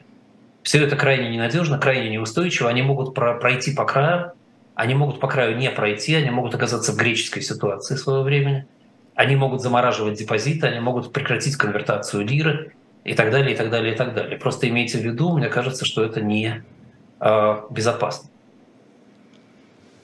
[SPEAKER 2] Все это крайне ненадежно, крайне неустойчиво. Они могут пройти по краю, они могут по краю не пройти, они могут оказаться в греческой ситуации своего времени. Они могут замораживать депозиты, они могут прекратить конвертацию лиры и так далее, и так далее, и так далее. Просто имейте в виду, мне кажется, что это не э, безопасно.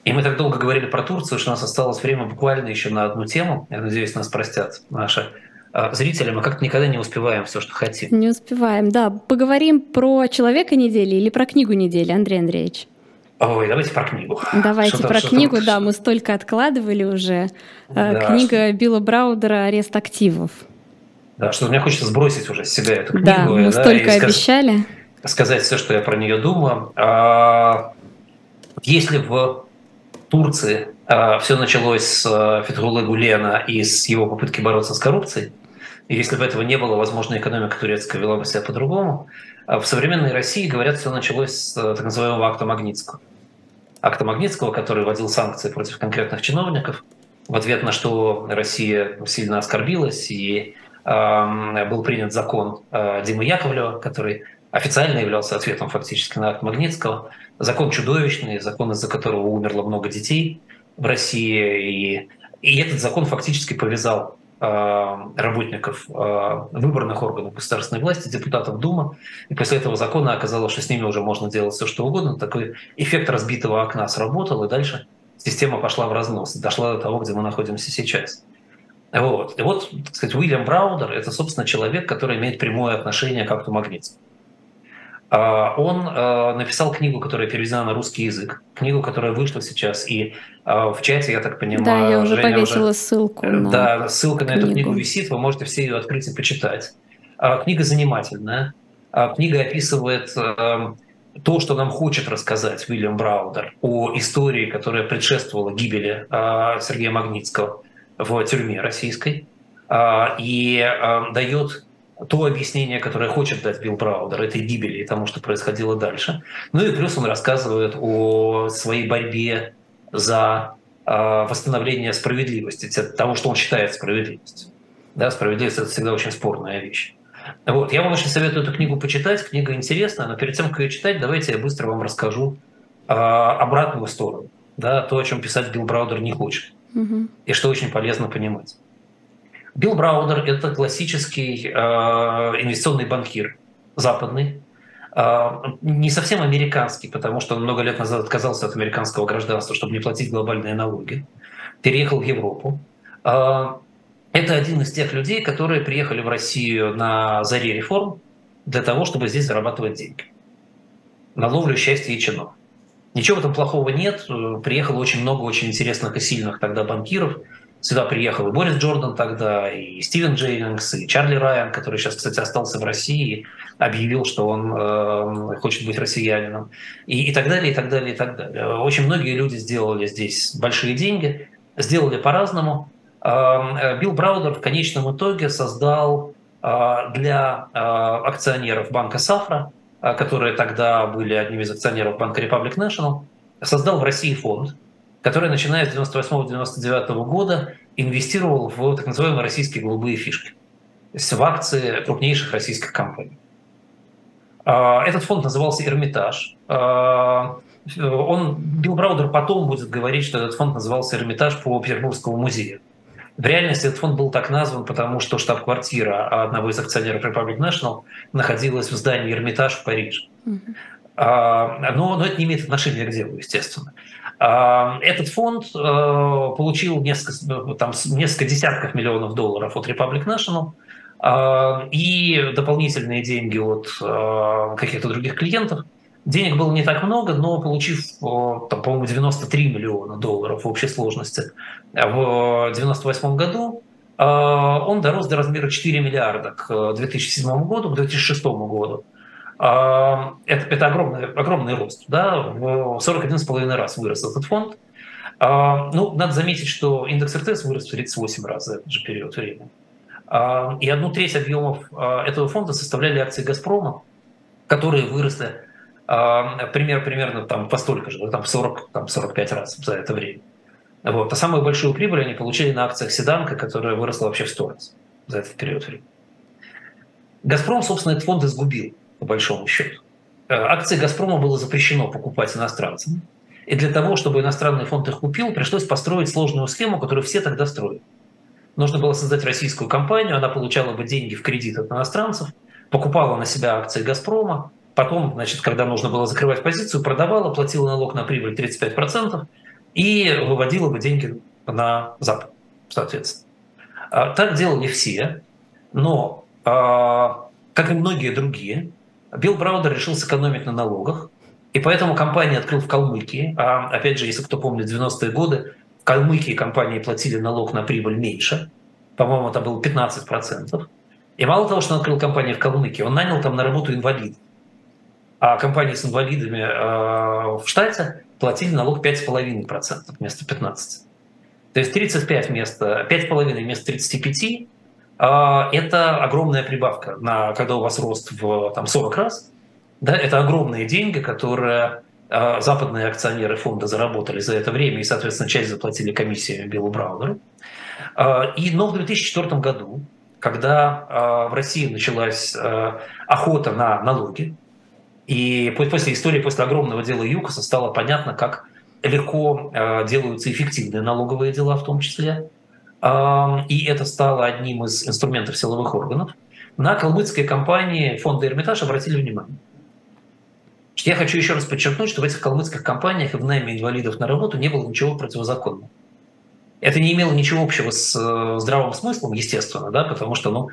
[SPEAKER 2] И мы так долго говорили про Турцию, что у нас осталось время буквально еще на одну тему. Я надеюсь, нас простят наши а, зрители. Мы как-то никогда не успеваем все, что хотим.
[SPEAKER 1] Не успеваем, да. Поговорим про человека недели или про книгу недели, Андрей Андреевич?
[SPEAKER 2] Ой, давайте про книгу.
[SPEAKER 1] Давайте что про книгу, да, мы столько откладывали уже. А, да, Книга что... Билла Браудера «Арест активов».
[SPEAKER 2] Да, что мне хочется сбросить уже с себя эту книгу.
[SPEAKER 1] Да, мы да, столько обещали.
[SPEAKER 2] Сказать все, что я про нее думаю. А, если в Турции а, все началось с а, Фетхулы Гулена и с его попытки бороться с коррупцией. И если бы этого не было, возможно, экономика турецкая вела бы себя по-другому. А в современной России, говорят, все началось с так называемого акта Магнитского. Акта Магнитского, который вводил санкции против конкретных чиновников, в ответ на что Россия сильно оскорбилась, и э, был принят закон э, Димы Яковлева, который официально являлся ответом фактически на акт Магнитского. Закон чудовищный, закон, из-за которого умерло много детей в России. И, и этот закон фактически повязал э, работников э, выборных органов государственной власти, депутатов Думы. И после этого закона оказалось, что с ними уже можно делать все, что угодно. Такой эффект разбитого окна сработал, и дальше система пошла в разнос, дошла до того, где мы находимся сейчас. Вот. И вот, так сказать, Уильям Браудер – это, собственно, человек, который имеет прямое отношение к акту Магнитского. А, он а, написал книгу, которая переведена на русский язык, книгу, которая вышла сейчас, и а, в чате, я так понимаю...
[SPEAKER 1] Да, я уже Женя повесила уже... ссылку
[SPEAKER 2] э, на Да, ссылка книгу. на эту книгу висит, вы можете все ее открыть и почитать. Книга занимательная. Книга описывает то, что нам хочет рассказать Уильям Браудер о истории, которая предшествовала гибели Сергея Магнитского в тюрьме российской, и дает то объяснение, которое хочет дать Билл Браудер этой гибели и тому, что происходило дальше. Ну и плюс он рассказывает о своей борьбе за восстановление справедливости, того, что он считает справедливостью. Да, справедливость – это всегда очень спорная вещь. Вот. Я вам очень советую эту книгу почитать. Книга интересная, но перед тем, как ее читать, давайте я быстро вам расскажу э, обратную сторону. Да, то, о чем писать Билл Браудер не хочет. Угу. И что очень полезно понимать. Билл Браудер – это классический э, инвестиционный банкир, западный, э, не совсем американский, потому что он много лет назад отказался от американского гражданства, чтобы не платить глобальные налоги, переехал в Европу. Э, это один из тех людей, которые приехали в Россию на заре реформ для того, чтобы здесь зарабатывать деньги. На ловлю счастья и чинов. Ничего в этом плохого нет. Приехало очень много очень интересных и сильных тогда банкиров – Сюда приехал и Борис Джордан тогда, и Стивен Джейнингс, и Чарли Райан, который сейчас, кстати, остался в России, объявил, что он э, хочет быть россиянином, и, и так далее, и так далее, и так далее. Очень многие люди сделали здесь большие деньги, сделали по-разному. Эм, э, Билл Браудер в конечном итоге создал э, для э, акционеров банка Сафра, э, которые тогда были одними из акционеров банка Republic National, создал в России фонд, который, начиная с 98-99 года, инвестировал в так называемые российские голубые фишки, в акции крупнейших российских компаний. А, этот фонд назывался «Эрмитаж». А, он, Билл Браудер потом будет говорить, что этот фонд назывался «Эрмитаж» по Петербургскому музею. В реальности этот фонд был так назван, потому что штаб-квартира одного из акционеров Republic National находилась в здании Эрмитаж в Париже. Mm-hmm. Но, но это не имеет отношения к делу, естественно. А, этот фонд э, получил несколько, там, несколько десятков миллионов долларов от Republic National а, и дополнительные деньги от э, каких-то других клиентов. Денег было не так много, но получив, там, по-моему, 93 миллиона долларов в общей сложности в 1998 году, э, он дорос до размера 4 миллиарда к 2007 году, к 2006 году. Это, это огромный, огромный рост. Да? В 41,5 раз вырос этот фонд. Ну, надо заметить, что индекс РТС вырос в 38 раз за этот же период времени. И одну треть объемов этого фонда составляли акции «Газпрома», которые выросли пример, примерно там по столько же, там 40, там 45 раз за это время. Вот. А самую большую прибыль они получили на акциях «Седанка», которая выросла вообще в 100 раз за этот период времени. «Газпром», собственно, этот фонд изгубил по большому счету. Э, акции «Газпрома» было запрещено покупать иностранцам. И для того, чтобы иностранный фонд их купил, пришлось построить сложную схему, которую все тогда строили. Нужно было создать российскую компанию, она получала бы деньги в кредит от иностранцев, покупала на себя акции «Газпрома», потом, значит, когда нужно было закрывать позицию, продавала, платила налог на прибыль 35% и выводила бы деньги на Запад, соответственно. А, так делали все, но, а, как и многие другие, Билл Браудер решил сэкономить на налогах, и поэтому компания открыл в Калмыкии. А, опять же, если кто помнит, 90-е годы в Калмыкии компании платили налог на прибыль меньше. По-моему, это было 15%. И мало того, что он открыл компанию в Калмыкии, он нанял там на работу инвалидов. А компании с инвалидами э, в штате платили налог 5,5% вместо 15%. То есть 35 вместо 5,5 вместо 35 а, это огромная прибавка, на, когда у вас рост в там, 40 раз. Да, это огромные деньги, которые а, западные акционеры фонда заработали за это время и, соответственно, часть заплатили комиссию Биллу Браунеру. А, и, но в 2004 году, когда в России началась охота на налоги, и после истории, после огромного дела ЮКОСа стало понятно, как легко делаются эффективные налоговые дела в том числе, и это стало одним из инструментов силовых органов, на калмыцкой компании фонда «Эрмитаж» обратили внимание. Я хочу еще раз подчеркнуть, что в этих калмыцких компаниях и в найме инвалидов на работу не было ничего противозаконного. Это не имело ничего общего с э, здравым смыслом, естественно, да, потому что, ну,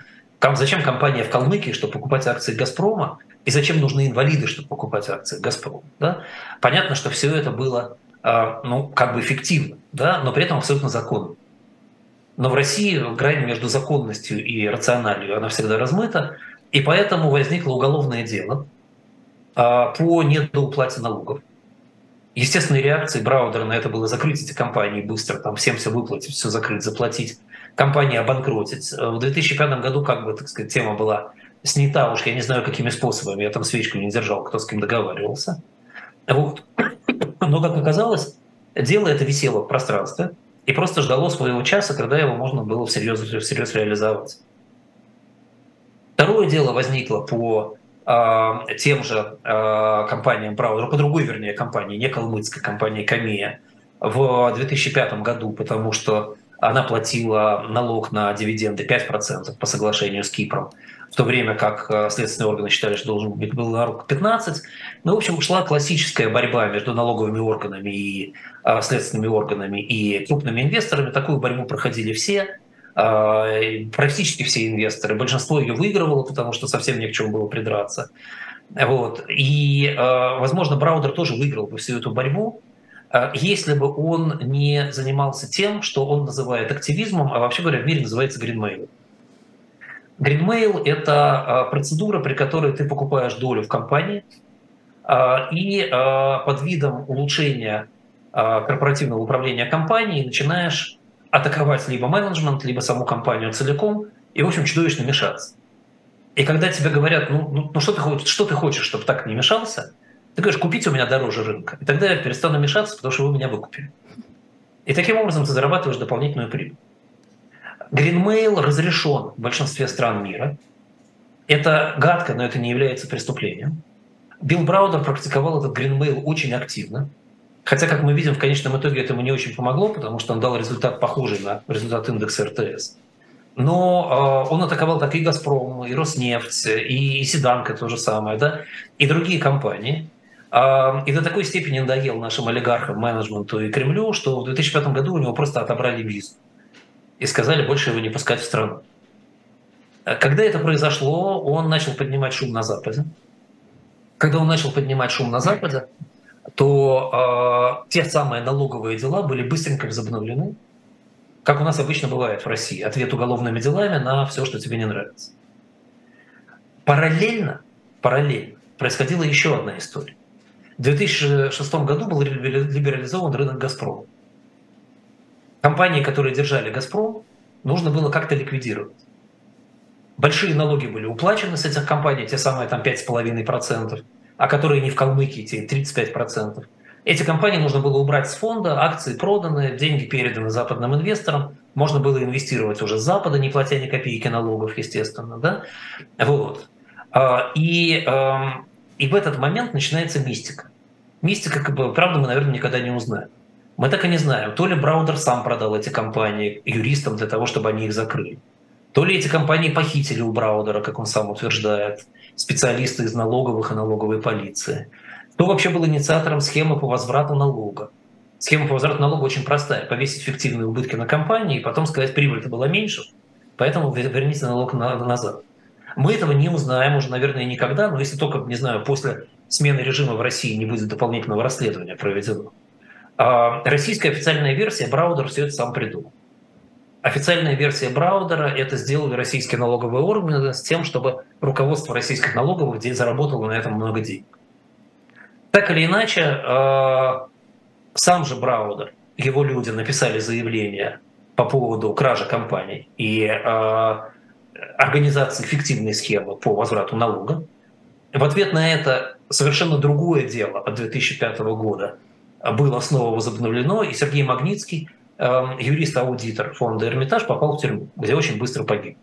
[SPEAKER 2] зачем компания в Калмыкии, чтобы покупать акции «Газпрома», и зачем нужны инвалиды, чтобы покупать акции «Газпрома», да? Понятно, что все это было, э, ну, как бы эффективно, да, но при этом абсолютно законно. Но в России грань между законностью и рациональю, она всегда размыта. И поэтому возникло уголовное дело а, по недоуплате налогов. Естественной реакцией Браудера на это было закрыть эти компании быстро, там всем все выплатить, все закрыть, заплатить, компании обанкротить. В 2005 году, как бы, так сказать, тема была снята уж, я не знаю, какими способами, я там свечку не держал, кто с кем договаривался. Вот. Но, как оказалось, дело это висело в пространстве и просто ждало своего часа, когда его можно было всерьез, всерьез реализовать. Второе дело возникло по э, тем же э, компаниям, правда, по другой, вернее, компании, не калмыцкой компании Камея, в 2005 году, потому что она платила налог на дивиденды 5% по соглашению с Кипром, в то время как э, следственные органы считали, что должен быть был налог 15%. Ну, в общем, шла классическая борьба между налоговыми органами и а, следственными органами и крупными инвесторами. Такую борьбу проходили все а, практически все инвесторы. Большинство ее выигрывало, потому что совсем не к чему было придраться. Вот. И, возможно, Браудер тоже выиграл бы всю эту борьбу, если бы он не занимался тем, что он называет активизмом, а вообще говоря, в мире называется гринмейл. Гринмейл – это процедура, при которой ты покупаешь долю в компании, и под видом улучшения корпоративного управления компанией начинаешь атаковать либо менеджмент, либо саму компанию целиком и, в общем, чудовищно мешаться. И когда тебе говорят, ну, ну, ну что, ты что ты хочешь, чтобы так не мешался, ты говоришь, купите у меня дороже рынка. И тогда я перестану мешаться, потому что вы меня выкупили. И таким образом ты зарабатываешь дополнительную прибыль. Гринмейл разрешен в большинстве стран мира. Это гадко, но это не является преступлением. Билл Браудер практиковал этот гринмейл очень активно. Хотя, как мы видим, в конечном итоге это ему не очень помогло, потому что он дал результат похожий на результат индекса РТС. Но э, он атаковал так и «Газпром», и «Роснефть», и, и «Седанка» то же самое, да, и другие компании. И до такой степени надоел нашим олигархам, менеджменту и Кремлю, что в 2005 году у него просто отобрали визу и сказали больше его не пускать в страну. Когда это произошло, он начал поднимать шум на Западе. Когда он начал поднимать шум на Западе, то э, те самые налоговые дела были быстренько возобновлены, как у нас обычно бывает в России, ответ уголовными делами на все, что тебе не нравится. Параллельно, параллельно происходила еще одна история. В 2006 году был либерализован рынок «Газпрома». Компании, которые держали «Газпром», нужно было как-то ликвидировать. Большие налоги были уплачены с этих компаний, те самые там 5,5% а которые не в Калмыкии, те 35%. Эти компании нужно было убрать с фонда, акции проданы, деньги переданы западным инвесторам, можно было инвестировать уже с Запада, не платя ни копейки налогов, естественно. Да? Вот. А, и, эм, и в этот момент начинается мистика. Мистика, как бы, правда, мы, наверное, никогда не узнаем. Мы так и не знаем, то ли Браудер сам продал эти компании юристам для того, чтобы они их закрыли, то ли эти компании похитили у Браудера, как он сам утверждает, специалисты из налоговых и налоговой полиции. Кто вообще был инициатором схемы по возврату налога? Схема по возврату налога очень простая. Повесить фиктивные убытки на компании и потом сказать, прибыль-то была меньше, поэтому верните налог назад. Мы этого не узнаем уже, наверное, никогда, но если только, не знаю, после смены режима в России не будет дополнительного расследования проведено. А российская официальная версия Браудер все это сам придумал. Официальная версия Браудера – это сделали российские налоговые органы с тем, чтобы руководство российских налоговых заработало на этом много денег. Так или иначе, э, сам же Браудер, его люди написали заявление по поводу кражи компаний и э, организации фиктивной схемы по возврату налога. В ответ на это совершенно другое дело от 2005 года было снова возобновлено, и Сергей Магнитский – Эм, юрист-аудитор фонда «Эрмитаж» попал в тюрьму, где очень быстро погиб.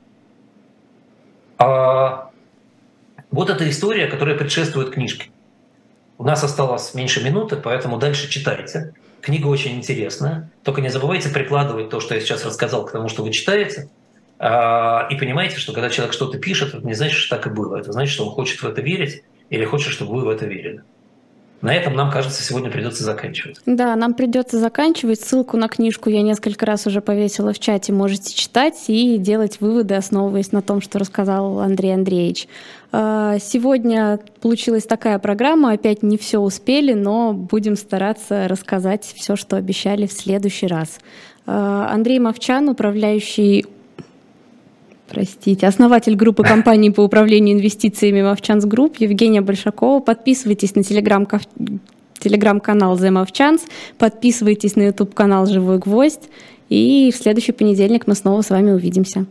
[SPEAKER 2] А вот эта история, которая предшествует книжке. У нас осталось меньше минуты, поэтому дальше читайте. Книга очень интересная. Только не забывайте прикладывать то, что я сейчас рассказал, к тому, что вы читаете. А, и понимаете, что когда человек что-то пишет, это не значит, что так и было. Это значит, что он хочет в это верить или хочет, чтобы вы в это верили. На этом нам, кажется, сегодня придется заканчивать.
[SPEAKER 1] Да, нам придется заканчивать. Ссылку на книжку я несколько раз уже повесила в чате. Можете читать и делать выводы, основываясь на том, что рассказал Андрей Андреевич. А, сегодня получилась такая программа. Опять не все успели, но будем стараться рассказать все, что обещали в следующий раз. А, Андрей Мовчан, управляющий Простите. Основатель группы компаний по управлению инвестициями Movchan's Group Евгения Большакова. Подписывайтесь на телеграм-канал телеграм-канал The Movchans, подписывайтесь на YouTube-канал «Живой гвоздь», и в следующий понедельник мы снова с вами увидимся.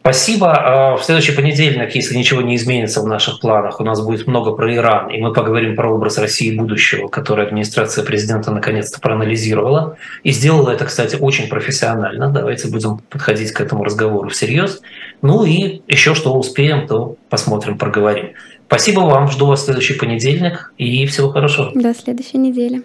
[SPEAKER 2] Спасибо. А, в следующий понедельник, если ничего не изменится в наших планах, у нас будет много про Иран, и мы поговорим про образ России будущего, который администрация президента наконец-то проанализировала. И сделала это, кстати, очень профессионально. Давайте будем подходить к этому разговору всерьез. Ну и еще что успеем, то посмотрим, проговорим. Спасибо вам. Жду вас в следующий понедельник и всего хорошего.
[SPEAKER 1] До следующей недели.